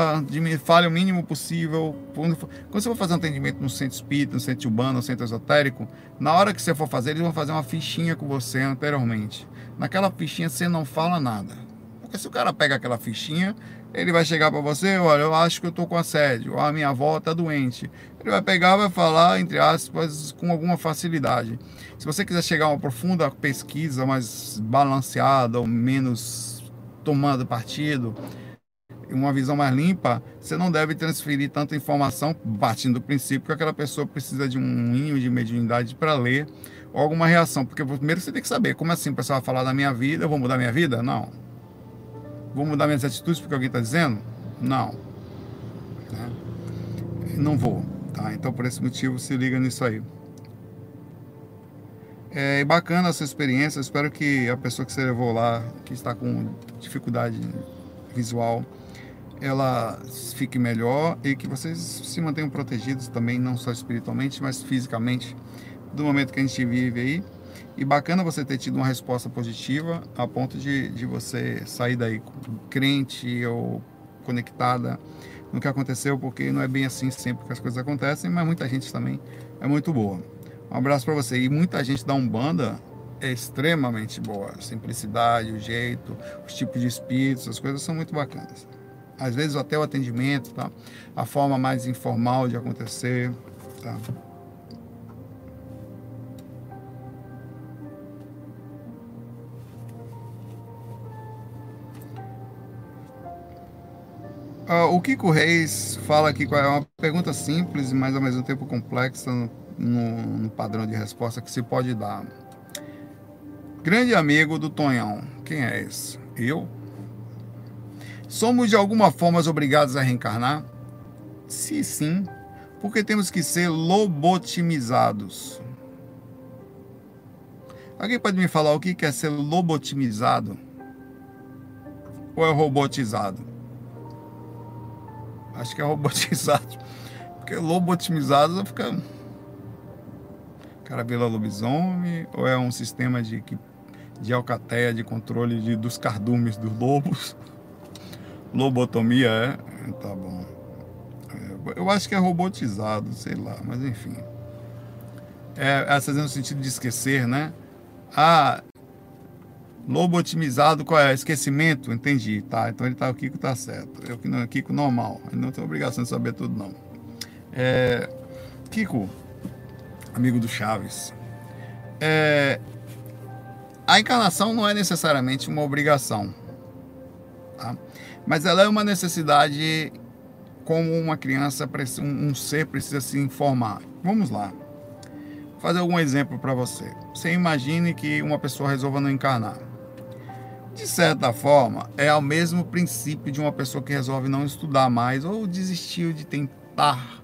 fale o mínimo possível. Quando, for, quando você for fazer um atendimento no centro espírita, no centro urbano, no centro esotérico, na hora que você for fazer, eles vão fazer uma fichinha com você anteriormente. Naquela fichinha você não fala nada. Porque se o cara pega aquela fichinha, ele vai chegar para você, olha, eu acho que eu tô com assédio, a minha avó tá doente. Ele vai pegar, vai falar, entre aspas, com alguma facilidade. Se você quiser chegar a uma profunda pesquisa, mais balanceada ou menos tomando partido, uma visão mais limpa, você não deve transferir tanta informação partindo do princípio que aquela pessoa precisa de um ninho de mediunidade para ler ou alguma reação. Porque primeiro você tem que saber, como assim o pessoal vai falar da minha vida, eu vou mudar minha vida? Não. Vou mudar minhas atitudes porque alguém está dizendo? Não. Né? Não vou. Tá? Então por esse motivo se liga nisso aí. É bacana essa experiência. Espero que a pessoa que você levou lá, que está com dificuldade visual, ela fique melhor e que vocês se mantenham protegidos também, não só espiritualmente, mas fisicamente, do momento que a gente vive aí. E bacana você ter tido uma resposta positiva a ponto de, de você sair daí crente ou conectada no que aconteceu, porque não é bem assim sempre que as coisas acontecem, mas muita gente também é muito boa. Um abraço para você. E muita gente da Umbanda é extremamente boa. A simplicidade, o jeito, os tipos de espíritos, as coisas são muito bacanas. Às vezes até o atendimento, tá? A forma mais informal de acontecer, tá? Uh, o Kiko Reis fala aqui é uma pergunta simples, mas ao mesmo tempo complexa no, no, padrão de resposta que se pode dar. Grande amigo do Tonhão, quem é esse? Eu? Somos de alguma forma obrigados a reencarnar? Se sim, porque temos que ser lobotimizados. Alguém pode me falar o que é ser lobotimizado? Ou é robotizado? Acho que é robotizado. Porque lobotimizado fica. O cara vira lobisomem, ou é um sistema de, de alcateia, de controle de, dos cardumes dos lobos. Lobotomia é? Tá bom. É, eu acho que é robotizado, sei lá, mas enfim. É, é fazendo no sentido de esquecer, né? Ah, Lobo otimizado, qual é? Esquecimento? Entendi, tá. Então ele tá, o Kiko tá certo. Eu que não, Kiko normal. Eu não tenho obrigação de saber tudo, não. É, Kiko, amigo do Chaves. É, a encarnação não é necessariamente uma obrigação, tá? Mas ela é uma necessidade como uma criança, um ser precisa se informar. Vamos lá. Vou fazer algum exemplo para você. Você imagine que uma pessoa resolva não encarnar. De certa forma, é o mesmo princípio de uma pessoa que resolve não estudar mais ou desistiu de tentar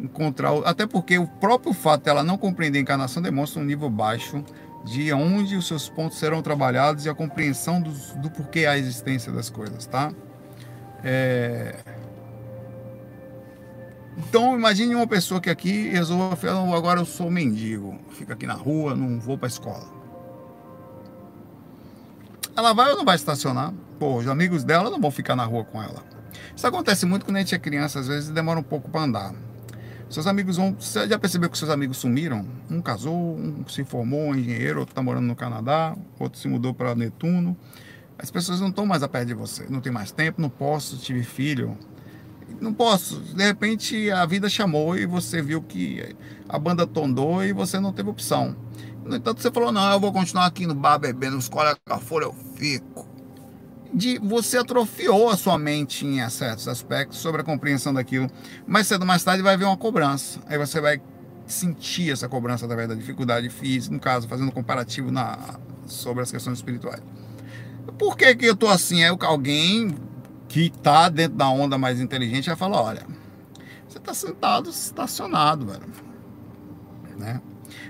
encontrar. Até porque o próprio fato dela não compreender a encarnação demonstra um nível baixo de onde os seus pontos serão trabalhados e a compreensão do, do porquê a existência das coisas, tá? É... Então imagine uma pessoa que aqui resolva, agora eu sou mendigo, fica aqui na rua, não vou para a escola. Ela vai ou não vai estacionar? Pô, os amigos dela não vão ficar na rua com ela. Isso acontece muito quando a gente é criança, às vezes demora um pouco para andar. Seus amigos vão. Você já percebeu que seus amigos sumiram? Um casou, um se formou, um engenheiro, outro está morando no Canadá, outro se mudou para Netuno. As pessoas não estão mais a perto de você. Não tem mais tempo, não posso, tive filho. Não posso. De repente a vida chamou e você viu que a banda tondou e você não teve opção. No entanto, você falou, não, eu vou continuar aqui no bar bebendo, os colegas fora eu fico. De, você atrofiou a sua mente em certos aspectos sobre a compreensão daquilo. Mais cedo ou mais tarde vai vir uma cobrança. Aí você vai sentir essa cobrança através da dificuldade física, no caso, fazendo um comparativo na, sobre as questões espirituais. Por que, que eu tô assim? É alguém que está dentro da onda mais inteligente vai falar, olha, você está sentado, estacionado, velho. Né?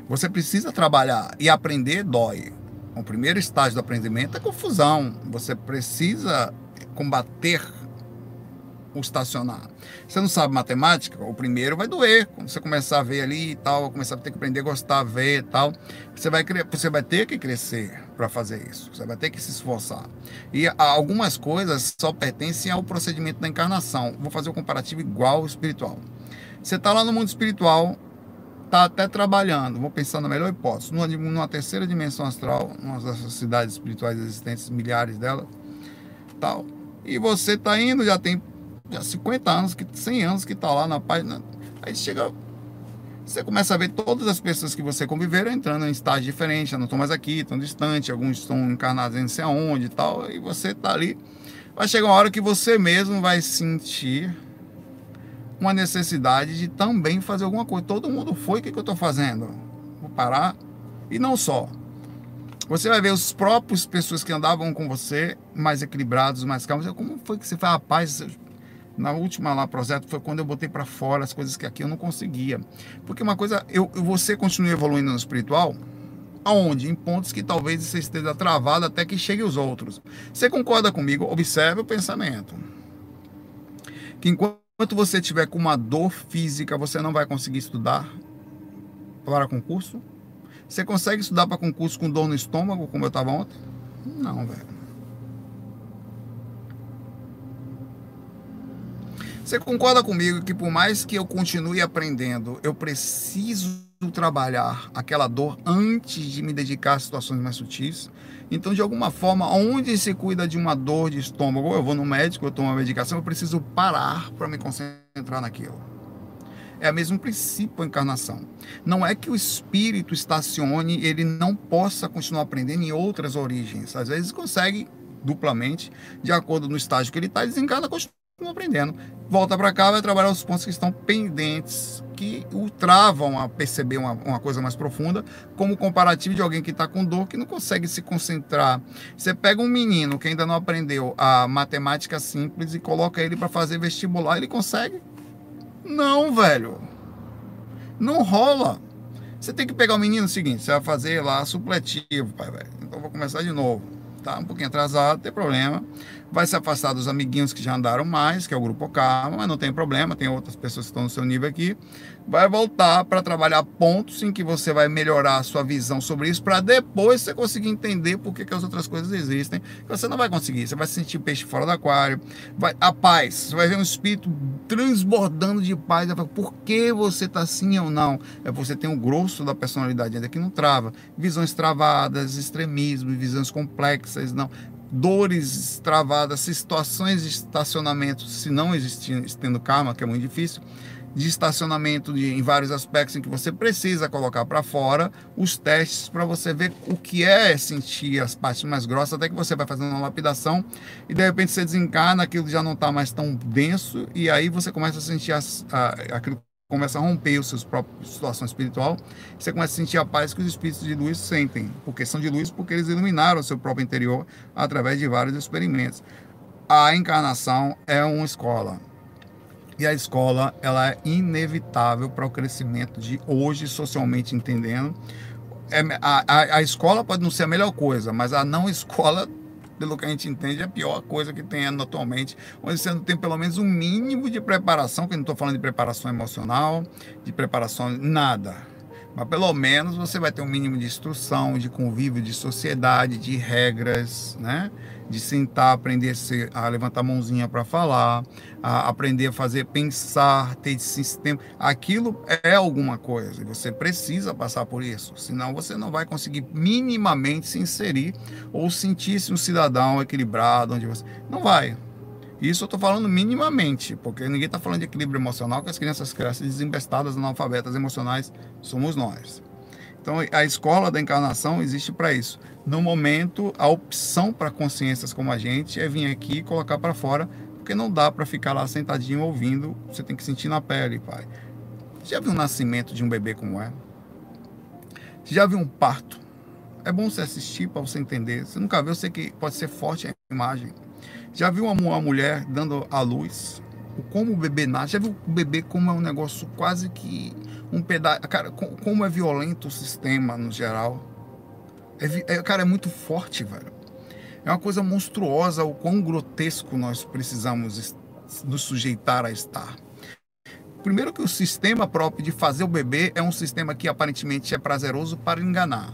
Você precisa trabalhar e aprender dói. O primeiro estágio do aprendimento é confusão. Você precisa combater o estacionar. Você não sabe matemática? O primeiro vai doer. Quando você começar a ver ali e tal, começar a ter que aprender a gostar, ver e tal, você vai, você vai ter que crescer para fazer isso. Você vai ter que se esforçar. E algumas coisas só pertencem ao procedimento da encarnação. Vou fazer um comparativo igual ao espiritual. Você está lá no mundo espiritual, está até trabalhando, vou pensar na melhor hipótese, numa, numa terceira dimensão astral, uma dessas cidades espirituais existentes, milhares delas, tal. E você está indo, já tem já 50 anos, que 100 anos que está lá na página. Aí chega, você começa a ver todas as pessoas que você conviveram entrando em estágios diferentes, não estão mais aqui, estão distantes, alguns estão encarnados em não sei aonde e tal, e você está ali vai chegar uma hora que você mesmo vai sentir uma necessidade de também fazer alguma coisa. Todo mundo foi, o que, que eu estou fazendo? Vou parar. E não só. Você vai ver os próprios pessoas que andavam com você mais equilibrados, mais calmos. Como foi que você faz? Rapaz, na última lá projeto foi quando eu botei para fora as coisas que aqui eu não conseguia. Porque uma coisa, eu, você continua evoluindo no espiritual, aonde? Em pontos que talvez você esteja travado até que chegue os outros. Você concorda comigo? Observe o pensamento. Que enquanto você tiver com uma dor física, você não vai conseguir estudar para concurso? Você consegue estudar para concurso com dor no estômago, como eu estava ontem? Não, velho. Você concorda comigo que por mais que eu continue aprendendo, eu preciso trabalhar aquela dor antes de me dedicar a situações mais sutis? Então, de alguma forma, onde se cuida de uma dor de estômago, eu vou no médico, eu tomo uma medicação, eu preciso parar para me concentrar naquilo. É o mesmo princípio a encarnação. Não é que o espírito estacione, ele não possa continuar aprendendo em outras origens. Às vezes consegue duplamente, de acordo no estágio que ele está, desencarna, continua aprendendo. Volta para cá, vai trabalhar os pontos que estão pendentes, que o travam a perceber uma, uma coisa mais profunda, como comparativo de alguém que está com dor, que não consegue se concentrar. Você pega um menino que ainda não aprendeu a matemática simples e coloca ele para fazer vestibular, ele consegue? Não, velho. Não rola. Você tem que pegar o menino o seguinte, você vai fazer lá supletivo, pai, velho. Então vou começar de novo. Tá um pouquinho atrasado, tem problema vai se afastar dos amiguinhos que já andaram mais, que é o grupo Karma, mas não tem problema, tem outras pessoas que estão no seu nível aqui. Vai voltar para trabalhar pontos em que você vai melhorar a sua visão sobre isso, para depois você conseguir entender por que, que as outras coisas existem. Você não vai conseguir, você vai sentir peixe fora do aquário, vai, a paz, você vai ver um espírito transbordando de paz. Por que você está assim ou não? É você tem o grosso da personalidade ainda que não trava. Visões travadas, extremismo, visões complexas, não dores travadas, situações de estacionamento, se não existindo karma, que é muito difícil, de estacionamento de, em vários aspectos em que você precisa colocar para fora os testes para você ver o que é sentir as partes mais grossas, até que você vai fazendo uma lapidação e de repente você desencarna, aquilo já não está mais tão denso e aí você começa a sentir as, a, aquilo começa a romper os seus próprios situação espiritual, você começa a sentir a paz que os espíritos de luz sentem, porque são de luz porque eles iluminaram o seu próprio interior através de vários experimentos. A encarnação é uma escola. E a escola, ela é inevitável para o crescimento de hoje, socialmente entendendo. É, a, a, a escola pode não ser a melhor coisa, mas a não escola pelo que a gente entende, é a pior coisa que tem atualmente, onde você não tem pelo menos um mínimo de preparação, que eu não estou falando de preparação emocional, de preparação, nada. Mas pelo menos você vai ter um mínimo de instrução, de convívio, de sociedade, de regras, né? De sentar, aprender a levantar a mãozinha para falar, a aprender a fazer pensar, ter sistema. Aquilo é alguma coisa e você precisa passar por isso, senão você não vai conseguir minimamente se inserir ou sentir-se um cidadão equilibrado onde você não vai. Isso eu estou falando minimamente, porque ninguém está falando de equilíbrio emocional, que as crianças crescem desembestadas, analfabetas emocionais, somos nós. Então, a escola da encarnação existe para isso. No momento, a opção para consciências como a gente é vir aqui e colocar para fora, porque não dá para ficar lá sentadinho ouvindo, você tem que sentir na pele, pai. Você já viu o nascimento de um bebê como é? Você já viu um parto? É bom você assistir para você entender. Você nunca viu, eu sei que pode ser forte a imagem. Já viu uma, mulher dando a luz? Como o bebê nasce? Já viu o bebê como é um negócio quase que um pedaço. Cara, como é violento o sistema no geral. É, é, cara, é muito forte, velho. É uma coisa monstruosa o quão grotesco nós precisamos nos sujeitar a estar. Primeiro que o sistema próprio de fazer o bebê é um sistema que aparentemente é prazeroso para enganar.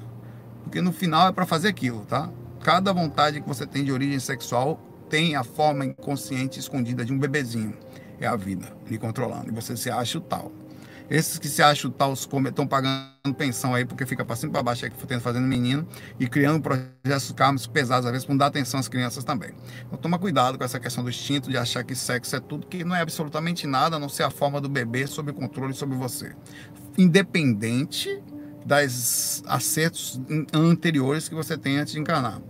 Porque no final é para fazer aquilo, tá? Cada vontade que você tem de origem sexual tem a forma inconsciente escondida de um bebezinho. É a vida lhe controlando. E você se acha o tal. Esses que se acham tal, estão pagando pensão aí, porque fica para cima e para baixo aí, fazendo menino e criando projetos karmicos pesados, às vezes, para não dar atenção às crianças também. Então, toma cuidado com essa questão do instinto de achar que sexo é tudo, que não é absolutamente nada, a não ser a forma do bebê sob controle sobre você. Independente das acertos anteriores que você tem antes de encarnar.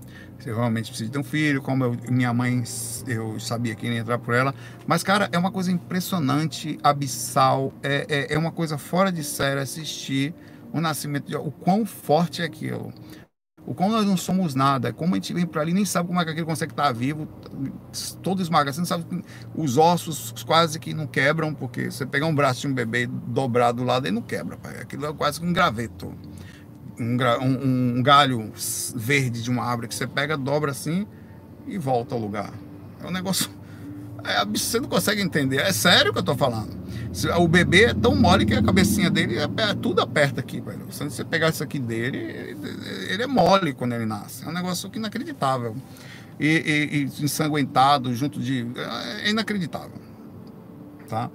Você realmente precisa ter um filho, como eu, minha mãe, eu sabia que ia entrar por ela. Mas, cara, é uma coisa impressionante, abissal, é, é, é uma coisa fora de série assistir o nascimento, de, o quão forte é aquilo. O quão nós não somos nada, como a gente vem para ali nem sabe como é que aquele consegue estar vivo, todo esmagado, você não sabe, os ossos quase que não quebram, porque você pegar um braço de um bebê dobrado do lado, ele não quebra, pai. aquilo é quase um graveto um, um, um, galho verde de uma árvore que você pega, dobra assim e volta ao lugar. É um negócio. É, você não consegue entender. É sério que eu tô falando. O bebê é tão mole que a cabecinha dele é, é tudo aperta aqui, velho. Se você pegar isso aqui dele, ele, é mole quando ele nasce. É um negócio que inacreditável. E, e, e ensanguentado junto de. É inacreditável. Tá?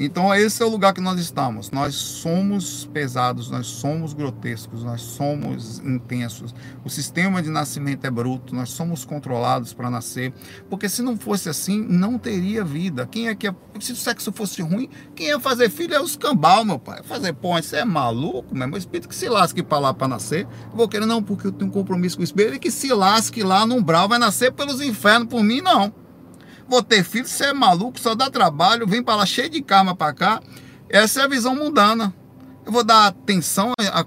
Então, esse é o lugar que nós estamos. Nós somos pesados, nós somos grotescos, nós somos intensos. O sistema de nascimento é bruto, nós somos controlados para nascer. Porque se não fosse assim, não teria vida. Quem é que. Se o sexo fosse ruim, quem ia fazer filho é os cambal, meu pai. Fazer ponte, você é maluco, meu espírito que se lasque para lá para nascer. vou querer, não, porque eu tenho um compromisso com o espírito, e que se lasque lá no umbral, vai nascer pelos infernos por mim, não vou ter filho, você é maluco, só dá trabalho, vem para lá cheio de karma para cá. Essa é a visão mundana. Eu vou dar atenção a, a,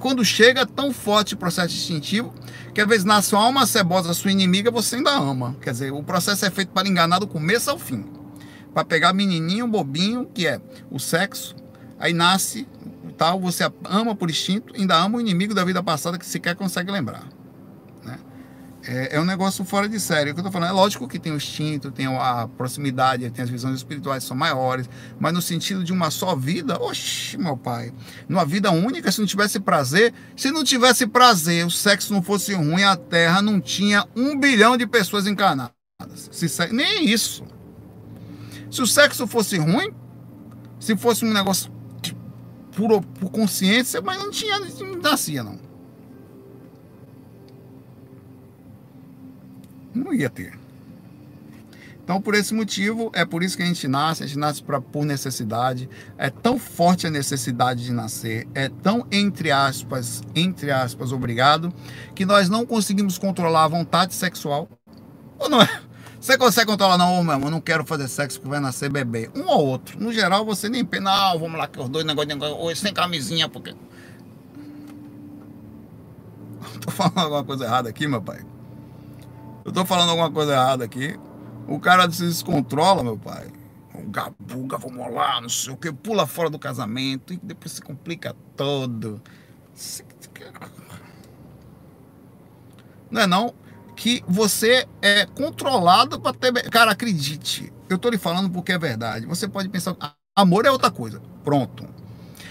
quando chega tão forte o processo instintivo, que às vezes nasce uma alma cebosa, sua inimiga, você ainda ama. Quer dizer, o processo é feito para enganar do começo ao fim. Para pegar menininho, bobinho, que é o sexo, aí nasce tal, você ama por instinto, ainda ama o inimigo da vida passada que sequer consegue lembrar. É, é, um negócio fora de série. O que eu tô falando é lógico que tem o instinto, tem a proximidade, tem as visões espirituais são maiores, mas no sentido de uma só vida, oxe, meu pai, numa vida única, se não tivesse prazer, se não tivesse prazer, o sexo não fosse ruim, a Terra não tinha um bilhão de pessoas encarnadas. Se, nem isso. Se o sexo fosse ruim, se fosse um negócio por, por consciência, mas não tinha, não nascia não. Não ia ter. Então, por esse motivo, é por isso que a gente nasce, a gente nasce pra, por necessidade. É tão forte a necessidade de nascer, é tão, entre aspas, entre aspas, obrigado, que nós não conseguimos controlar a vontade sexual. Ou não é? Você consegue controlar, não, meu irmão, eu não quero fazer sexo que vai nascer bebê. Um ou outro. No geral, você nem pensa, vamos lá, que os dois negócios, negócio, sem camisinha, porque. Tô falando alguma coisa errada aqui, meu pai. Eu tô falando alguma coisa errada aqui. O cara se descontrola, meu pai. Um gabuga, vamos lá, não sei o que, pula fora do casamento e depois se complica todo. Não é não? Que você é controlado para ter. Cara, acredite. Eu tô lhe falando porque é verdade. Você pode pensar. Amor é outra coisa. Pronto.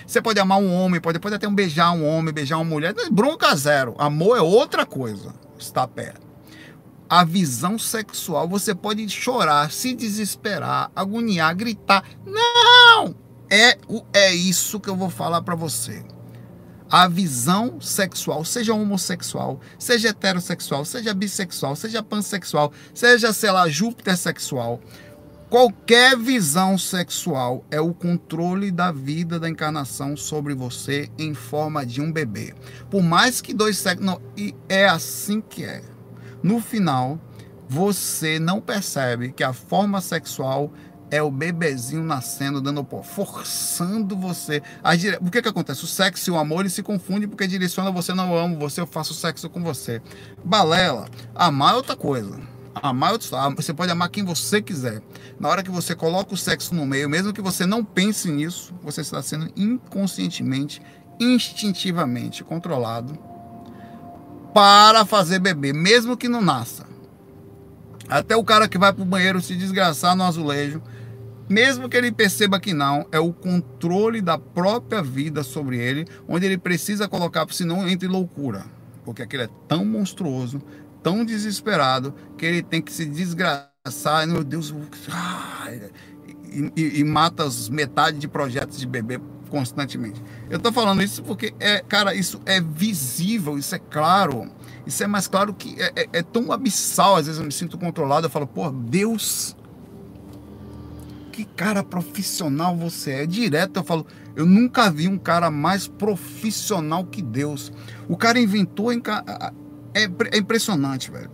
Você pode amar um homem, pode, pode até um beijar um homem, beijar uma mulher. Bronca zero. Amor é outra coisa. Está perto a visão sexual, você pode chorar, se desesperar, agoniar, gritar. Não! É, é isso que eu vou falar para você. A visão sexual, seja homossexual, seja heterossexual, seja bissexual, seja pansexual, seja, sei lá, Júpiter sexual, qualquer visão sexual é o controle da vida da encarnação sobre você em forma de um bebê. Por mais que dois sexos. Não, e é assim que é no final, você não percebe que a forma sexual é o bebezinho nascendo, dando pó, forçando você. A dire... O que que acontece? O sexo e o amor eles se confundem porque direciona você não amo você, eu faço sexo com você. Balela, amar é outra coisa. Amar é outra... Você pode amar quem você quiser. Na hora que você coloca o sexo no meio, mesmo que você não pense nisso, você está sendo inconscientemente, instintivamente controlado para fazer bebê, mesmo que não nasça. Até o cara que vai para o banheiro se desgraçar no azulejo, mesmo que ele perceba que não, é o controle da própria vida sobre ele, onde ele precisa colocar, senão entre loucura. Porque aquele é tão monstruoso, tão desesperado, que ele tem que se desgraçar, meu Deus, e, e, e mata as metade de projetos de bebê constantemente. Eu estou falando isso porque, é, cara, isso é visível, isso é claro. Isso é mais claro que é, é, é tão abissal. Às vezes eu me sinto controlado. Eu falo, pô, Deus. que cara profissional você é. Direto eu falo, eu nunca vi um cara mais profissional que Deus. O cara inventou. É, é impressionante, velho.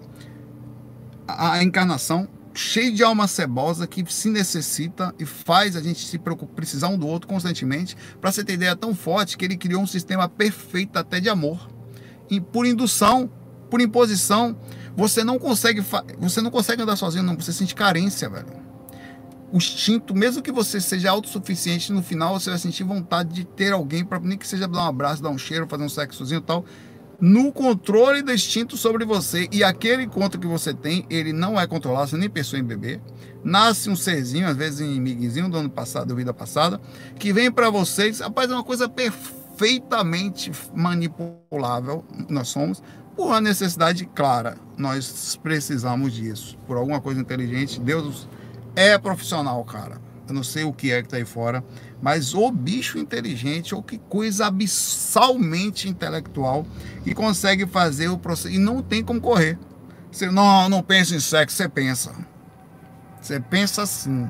A encarnação cheio de alma cebosa que se necessita e faz a gente se preocupar, precisar um do outro constantemente. Para você ter ideia tão forte que ele criou um sistema perfeito até de amor. E por indução, por imposição, você não consegue você não consegue andar sozinho, não, você sente carência, velho. O instinto, mesmo que você seja autossuficiente, no final você vai sentir vontade de ter alguém para nem que seja dar um abraço, dar um cheiro, fazer um sexozinho e tal no controle do instinto sobre você. E aquele encontro que você tem, ele não é controlado, você nem pensou em beber. Nasce um serzinho, às vezes inimiguinho do ano passado, da vida passada, que vem para vocês, rapaz, é uma coisa perfeitamente manipulável, nós somos, por uma necessidade clara. Nós precisamos disso. Por alguma coisa inteligente, Deus é profissional, cara. Eu não sei o que é que tá aí fora, mas o bicho inteligente, ou que coisa abissalmente intelectual, que consegue fazer o processo. E não tem como correr. Você não, não pensa em sexo, você pensa. Você pensa assim.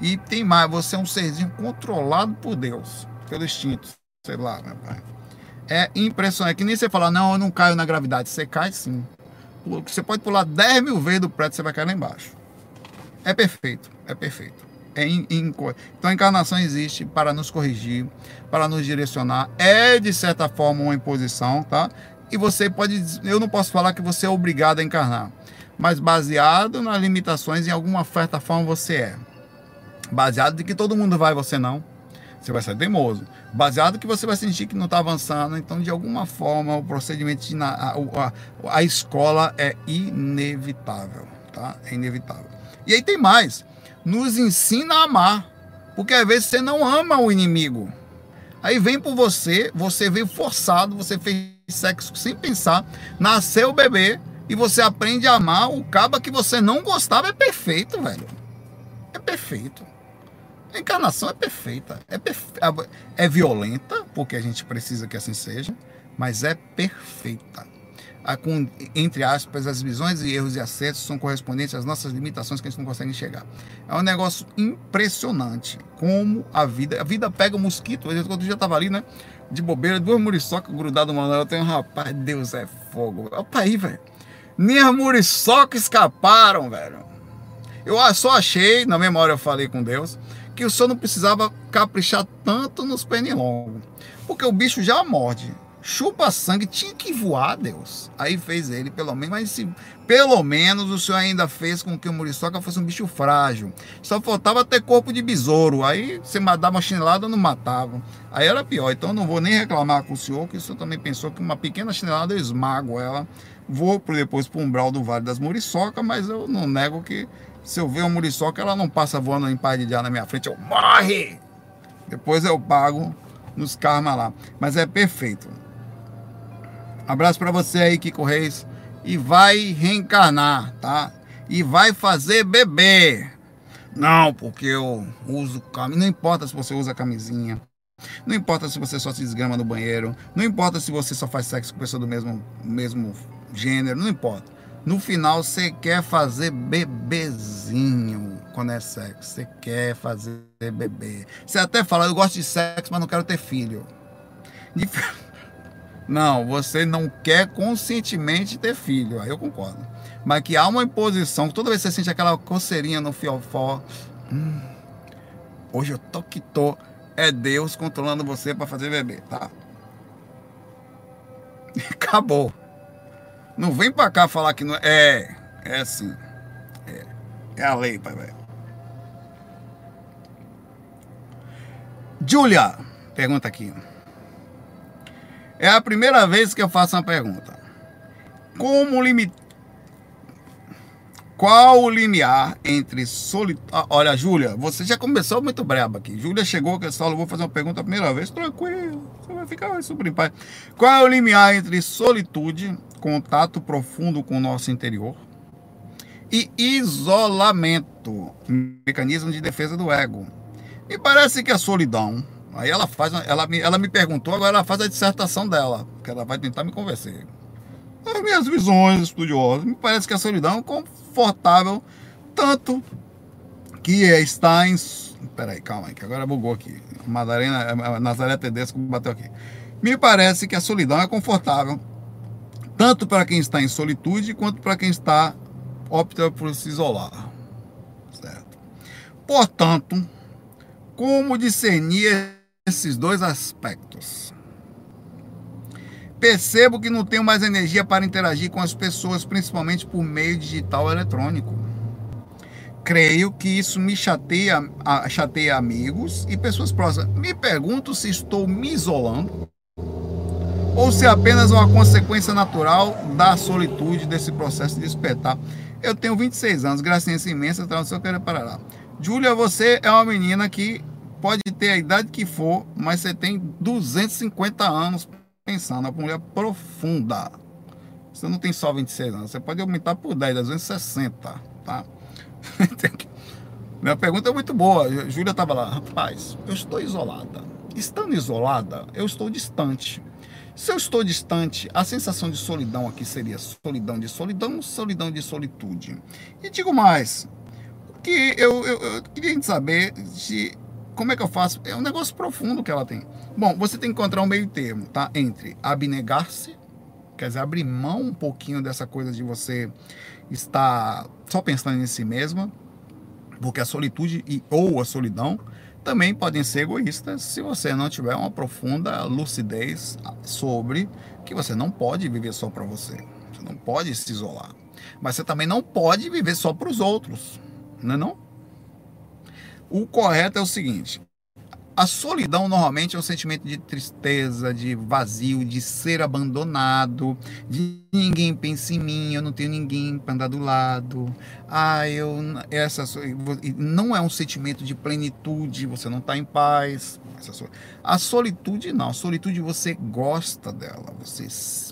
E tem mais, você é um serzinho controlado por Deus, pelo instinto. Sei lá, meu pai. É impressionante. É que nem você falar, não, eu não caio na gravidade. Você cai sim. Você pode pular 10 mil vezes do prédio, você vai cair lá embaixo. É perfeito, é perfeito. Então a encarnação existe para nos corrigir, para nos direcionar. É de certa forma uma imposição, tá? E você pode, eu não posso falar que você é obrigado a encarnar, mas baseado nas limitações, em alguma certa forma você é. Baseado de que todo mundo vai, você não. Você vai ser teimoso. Baseado que você vai sentir que não está avançando, então de alguma forma o procedimento, a, a, a escola é inevitável, tá? É inevitável. E aí tem mais nos ensina a amar. Porque às vezes você não ama o inimigo. Aí vem por você, você veio forçado, você fez sexo sem pensar, nasceu o bebê e você aprende a amar o caba que você não gostava. É perfeito, velho. É perfeito. A encarnação é perfeita. É, perfe... é violenta, porque a gente precisa que assim seja, mas é perfeita a, com, entre aspas, as visões e erros e acertos são correspondentes às nossas limitações que a gente não consegue enxergar. É um negócio impressionante como a vida. A vida pega o um mosquito. Quando eu já estava ali, né? De bobeira, duas muriçocas grudadas uma na outra. Eu tenho, rapaz, Deus é fogo. Opa aí, velho. Nem as muriçocas escaparam, velho. Eu só achei, na memória eu falei com Deus, que o senhor não precisava caprichar tanto nos pernilongos. Porque o bicho já morde chupa sangue, tinha que voar, Deus. Aí fez ele, pelo menos, mas se, pelo menos o senhor ainda fez com que o muriçoca fosse um bicho frágil. Só faltava ter corpo de besouro. Aí você dava uma chinelada, não matava. Aí era pior. Então não vou nem reclamar com o senhor, que o senhor também pensou que uma pequena chinelada eu esmago ela. Vou depois para o umbral do Vale das Muriçocas, mas eu não nego que se eu ver uma muriçoca, ela não passa voando em paz de ar na minha frente. Eu morre! Depois eu pago nos karma lá. Mas é perfeito. Abraço para você aí, Kiko Reis. E vai reencarnar, tá? E vai fazer bebê. Não, porque eu uso camisinha. Não importa se você usa camisinha. Não importa se você só se desgrama no banheiro. Não importa se você só faz sexo com pessoa do mesmo, mesmo gênero. Não importa. No final, você quer fazer bebezinho quando é sexo. Você quer fazer bebê. Você até fala, eu gosto de sexo, mas não quero ter filho. Não, você não quer conscientemente ter filho, aí eu concordo. Mas que há uma imposição, toda vez que você sente aquela coceirinha no fiofó, hum, hoje eu tô que tô, é Deus controlando você para fazer bebê, tá? Acabou. Não vem pra cá falar que não é. É, é assim. É, é a lei, pai velho. Julia, pergunta aqui. É a primeira vez que eu faço uma pergunta. Como limitar. Qual o limiar entre solitário. Ah, olha, Júlia, você já começou muito braba aqui. Júlia chegou que eu só vou fazer uma pergunta a primeira vez. Tranquilo, você vai ficar super em paz. Qual é o limiar entre solitude, contato profundo com o nosso interior, e isolamento, mecanismo de defesa do ego? Me parece que a solidão Aí ela faz, ela me, ela me perguntou, agora ela faz a dissertação dela, que ela vai tentar me convencer. As minhas visões estudiosas, me parece que a solidão é confortável, tanto que é, está em, Peraí, calma aí, que agora bugou aqui. Madalena, a Nazaré Tedesco bateu aqui. Me parece que a solidão é confortável, tanto para quem está em solitude quanto para quem está opta por se isolar. Certo? Portanto, como discernir esses dois aspectos? Percebo que não tenho mais energia para interagir com as pessoas, principalmente por meio digital eletrônico. Creio que isso me chateia, chateia amigos e pessoas próximas. Me pergunto se estou me isolando ou se é apenas uma consequência natural da solitude desse processo de despertar. Eu tenho 26 anos, gracinha imensa, tradução querer parar. Júlia, você é uma menina que pode ter a idade que for, mas você tem 250 anos pensando, uma mulher profunda. Você não tem só 26 anos, você pode aumentar por 10, 260, tá? Minha pergunta é muito boa. Júlia estava lá, rapaz, eu estou isolada. Estando isolada, eu estou distante. Se eu estou distante, a sensação de solidão aqui seria solidão de solidão, solidão de solitude. E digo mais, que eu, eu, eu queria saber se como é que eu faço? É um negócio profundo que ela tem. Bom, você tem que encontrar um meio termo, tá? Entre abnegar-se, quer dizer, abrir mão um pouquinho dessa coisa de você estar só pensando em si mesma, porque a solitude e, ou a solidão também podem ser egoístas se você não tiver uma profunda lucidez sobre que você não pode viver só para você. Você não pode se isolar. Mas você também não pode viver só para os outros. Não é não? O correto é o seguinte: a solidão normalmente é um sentimento de tristeza, de vazio, de ser abandonado, de ninguém pensa em mim, eu não tenho ninguém para andar do lado. Ah, eu essa não é um sentimento de plenitude, você não está em paz. A solitude não, a solitude você gosta dela, você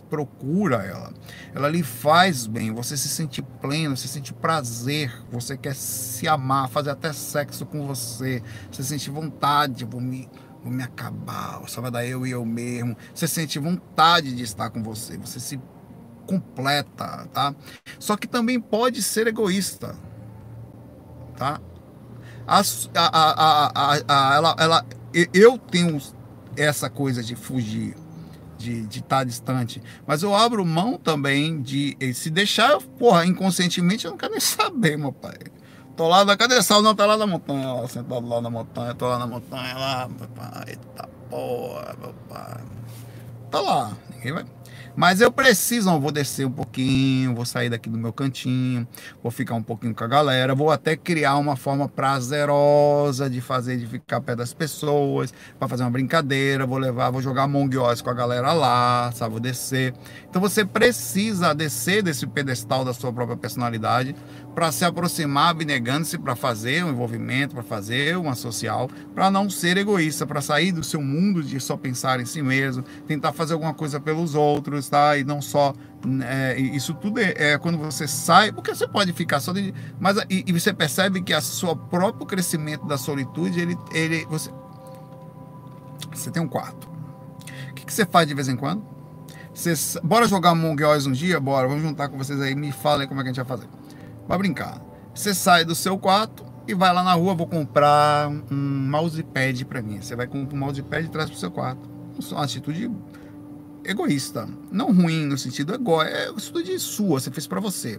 procura ela, ela lhe faz bem, você se sente pleno, você sente prazer, você quer se amar, fazer até sexo com você, você sente vontade, vou me, vou me acabar, só vai dar eu e eu mesmo, você sente vontade de estar com você, você se completa, tá? Só que também pode ser egoísta, tá? A, a, a, ela, ela, eu tenho essa coisa de fugir, de estar tá distante, mas eu abro mão também de se deixar, porra, inconscientemente eu não quero nem saber, meu pai. Tô lá na cadê sal? Não, tá lá na montanha, ó, sentado lá na montanha, tô lá na montanha lá, meu pai. Eita porra, meu pai. Tá lá, ninguém vai. Mas eu preciso, vou descer um pouquinho, vou sair daqui do meu cantinho, vou ficar um pouquinho com a galera, vou até criar uma forma prazerosa de fazer, de ficar perto das pessoas, para fazer uma brincadeira, vou levar, vou jogar Among com a galera lá, sabe, vou descer. Então você precisa descer desse pedestal da sua própria personalidade para se aproximar, abnegando-se para fazer um envolvimento, para fazer uma social, para não ser egoísta, para sair do seu mundo de só pensar em si mesmo, tentar fazer alguma coisa pelos outros, tá? E não só é, isso tudo é, é, quando você sai, porque você pode ficar só de, mas e, e, você percebe que a seu próprio crescimento da solitude, ele, ele você você tem um quarto. O que, que você faz de vez em quando? Bora jogar Among Us um dia? Bora, vamos juntar com vocês aí. Me fala aí como é que a gente vai fazer para brincar. Você sai do seu quarto e vai lá na rua, vou comprar um mousepad para mim. Você vai comprar um mousepad e traz para o seu quarto. Isso é uma atitude egoísta. Não ruim no sentido ego, é atitude sua, você fez para você.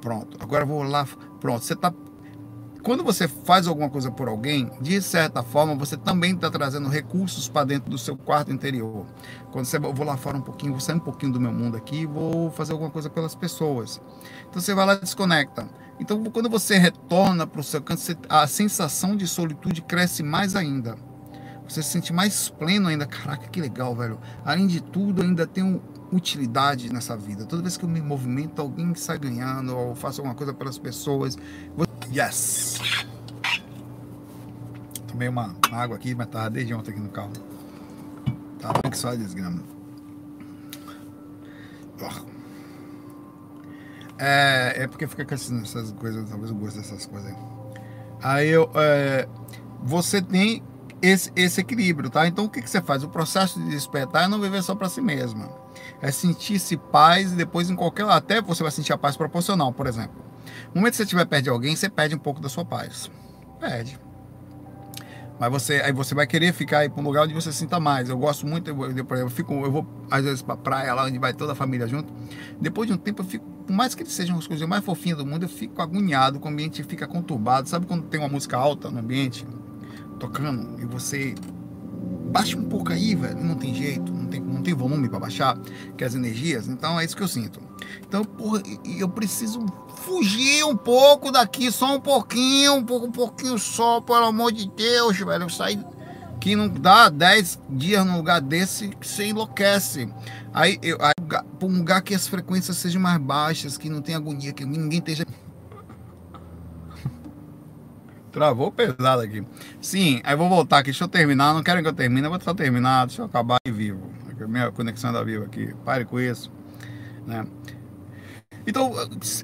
Pronto, agora vou lá. Pronto, você tá quando você faz alguma coisa por alguém, de certa forma, você também está trazendo recursos para dentro do seu quarto interior. Quando você eu vou lá fora um pouquinho, vou sair um pouquinho do meu mundo aqui, vou fazer alguma coisa pelas pessoas. Então você vai lá e desconecta. Então quando você retorna para o seu canto, a sensação de solitude cresce mais ainda. Você se sente mais pleno ainda. Caraca, que legal, velho. Além de tudo, ainda tenho utilidade nessa vida. Toda vez que eu me movimento, alguém sai ganhando, ou faço alguma coisa pelas pessoas. Yes! Tomei uma água aqui, mas tava desde ontem aqui no carro. Bom que só desgrama. É, é porque fica com essas coisas, talvez eu goste dessas coisas aí. Aí eu, é, você tem esse, esse equilíbrio, tá? Então o que, que você faz? O processo de despertar é não viver só para si mesma. É sentir-se paz e depois em qualquer. Até você vai sentir a paz proporcional, por exemplo. No momento que você estiver perto de alguém, você perde um pouco da sua paz. Perde. Mas você, aí você vai querer ficar aí para um lugar onde você sinta mais. Eu gosto muito, eu, eu, eu fico, eu vou às vezes para praia lá onde vai toda a família junto. Depois de um tempo eu fico, por mais que eles sejam as coisas mais fofinhas do mundo, eu fico agoniado, o ambiente fica conturbado. Sabe quando tem uma música alta no ambiente tocando e você baixa um pouco aí, velho, não tem jeito, não tem, não tem volume para baixar, que as energias, então é isso que eu sinto. Então, porra, eu preciso fugir um pouco daqui, só um pouquinho, um pouco, um pouquinho só, pelo amor de Deus, velho. Eu saí que não dá 10 dias num lugar desse que você enlouquece. Aí, eu, aí um lugar que as frequências sejam mais baixas, que não tem agonia, que ninguém esteja. Travou pesado aqui. Sim, aí vou voltar aqui. Deixa eu terminar. Não quero que eu termine. Eu vou só terminar. Deixa eu acabar e vivo. Minha conexão da vivo aqui. Pare com isso. Né? Então,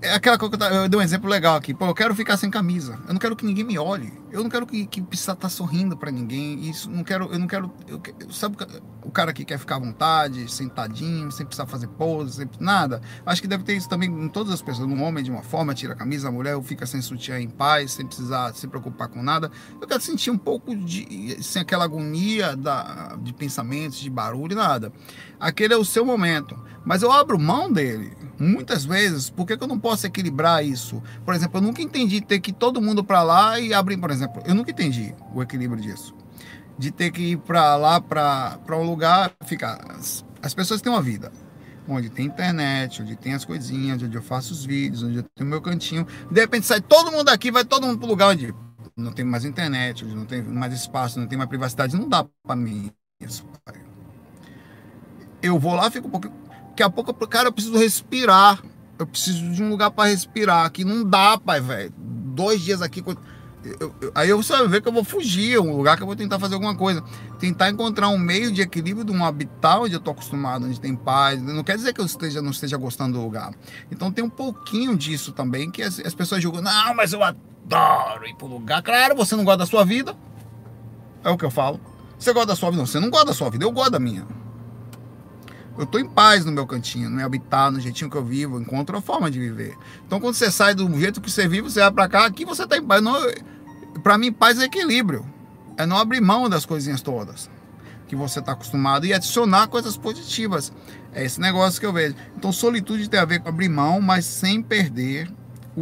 é aquela coisa que eu, eu dei um exemplo legal aqui. Pô, eu quero ficar sem camisa. Eu não quero que ninguém me olhe. Eu não quero que, que precisa estar tá sorrindo para ninguém. Isso não quero, eu não quero. Eu, sabe o cara que quer ficar à vontade, sentadinho, sem precisar fazer pose, sem, nada. Acho que deve ter isso também em todas as pessoas. Um homem de uma forma tira a camisa, a mulher fica sem sutiã em paz, sem precisar se preocupar com nada. Eu quero sentir um pouco de sem aquela agonia da, de pensamentos, de barulho, nada. Aquele é o seu momento. Mas eu abro mão dele muitas vezes, por que, que eu não posso equilibrar isso? Por exemplo, eu nunca entendi ter que ir todo mundo para lá e abrir, por exemplo, eu nunca entendi o equilíbrio disso. De ter que ir para lá, para um lugar, ficar. As, as pessoas têm uma vida onde tem internet, onde tem as coisinhas, onde eu faço os vídeos, onde eu tenho meu cantinho. De repente sai todo mundo daqui, vai todo mundo pro lugar onde não tem mais internet, onde não tem mais espaço, não tem mais privacidade. Não dá para mim isso, pai. Eu vou lá, fico um pouquinho Daqui a pouco, cara, eu preciso respirar. Eu preciso de um lugar para respirar. Aqui não dá, pai, velho. Dois dias aqui. Eu, eu, aí eu só ver que eu vou fugir, um lugar que eu vou tentar fazer alguma coisa. Tentar encontrar um meio de equilíbrio de um habitat onde eu tô acostumado, onde tem paz. Não quer dizer que eu esteja, não esteja gostando do lugar. Então tem um pouquinho disso também, que as, as pessoas julgam, não, mas eu adoro ir pro lugar. Claro, você não gosta da sua vida. É o que eu falo. Você gosta da sua vida? Não, você não gosta da sua vida, eu gosto da minha. Eu estou em paz no meu cantinho, no meu habitat, no jeitinho que eu vivo, eu encontro uma forma de viver. Então quando você sai do jeito que você vive, você vai para cá, aqui você está em paz. Para mim, paz é equilíbrio. É não abrir mão das coisinhas todas que você está acostumado e adicionar coisas positivas. É esse negócio que eu vejo. Então, solitude tem a ver com abrir mão, mas sem perder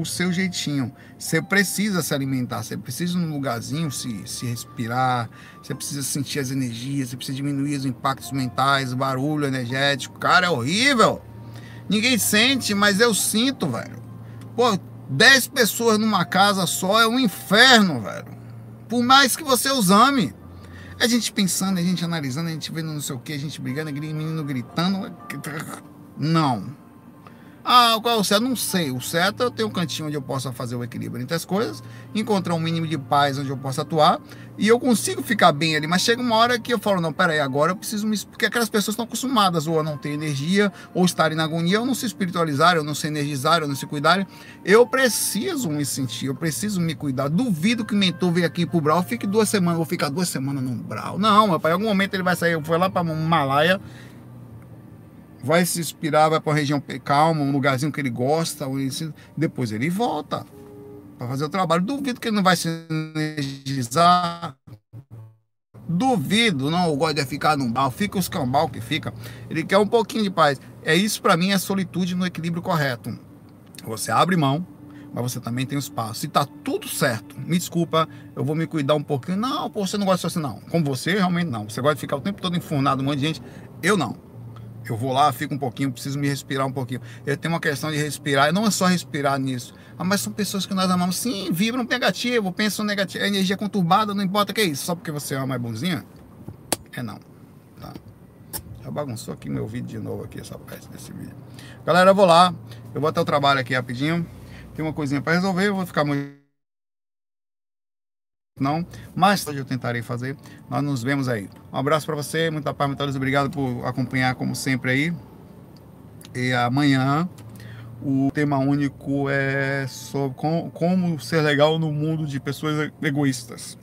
o seu jeitinho. Você precisa se alimentar, você precisa num lugarzinho se, se respirar, você precisa sentir as energias, você precisa diminuir os impactos mentais, o barulho energético. Cara, é horrível. Ninguém sente, mas eu sinto, velho. Pô, 10 pessoas numa casa só é um inferno, velho. Por mais que você os ame. A gente pensando, a gente analisando, a gente vendo não sei o que, a gente brigando, menino gritando. Não. Ah, qual é o certo? Não sei. O certo é eu ter um cantinho onde eu possa fazer o equilíbrio entre as coisas, encontrar um mínimo de paz onde eu possa atuar e eu consigo ficar bem ali. Mas chega uma hora que eu falo, não, peraí, agora eu preciso me. Porque aquelas pessoas estão acostumadas ou a não ter energia, ou estarem na agonia, ou não se espiritualizarem, ou não se energizarem, ou não se cuidarem. Eu preciso me sentir, eu preciso me cuidar. Duvido que o mentor venha aqui pro Brau, fique duas semanas, vou ficar duas semanas no Brau. Não, meu pai, em algum momento ele vai sair, eu fui lá para Malaya vai se inspirar, vai para uma região calma, um lugarzinho que ele gosta, depois ele volta para fazer o trabalho. Duvido que ele não vai se energizar. Duvido, não, o gosto de ficar num bar, fica os cambal que fica. Ele quer um pouquinho de paz. É isso para mim é solitude no equilíbrio correto. Você abre mão, mas você também tem espaço. Se tá tudo certo, me desculpa, eu vou me cuidar um pouquinho. Não, pô, você não gosta assim, não. Como você, realmente não. Você gosta de ficar o tempo todo enfurnado, um monte de gente. Eu não. Eu vou lá, fico um pouquinho, preciso me respirar um pouquinho. Eu tenho uma questão de respirar, não é só respirar nisso. Ah, mas são pessoas que nós amamos. Sim, vibram negativo, pensam negativo. É energia conturbada, não importa o que é isso. Só porque você ama é bonzinha? É não. Tá. Já bagunçou aqui meu vídeo de novo aqui, essa parte desse vídeo. Galera, eu vou lá. Eu vou até o trabalho aqui rapidinho. Tem uma coisinha para resolver, eu vou ficar muito não, mas hoje eu tentarei fazer. Nós nos vemos aí. Um abraço para você, muita paz, muita luz, obrigado por acompanhar como sempre aí. E amanhã o tema único é sobre como, ser legal no mundo de pessoas egoístas.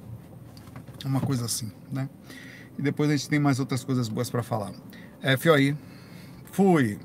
Uma coisa assim, né? E depois a gente tem mais outras coisas boas para falar. É, fio aí. Fui.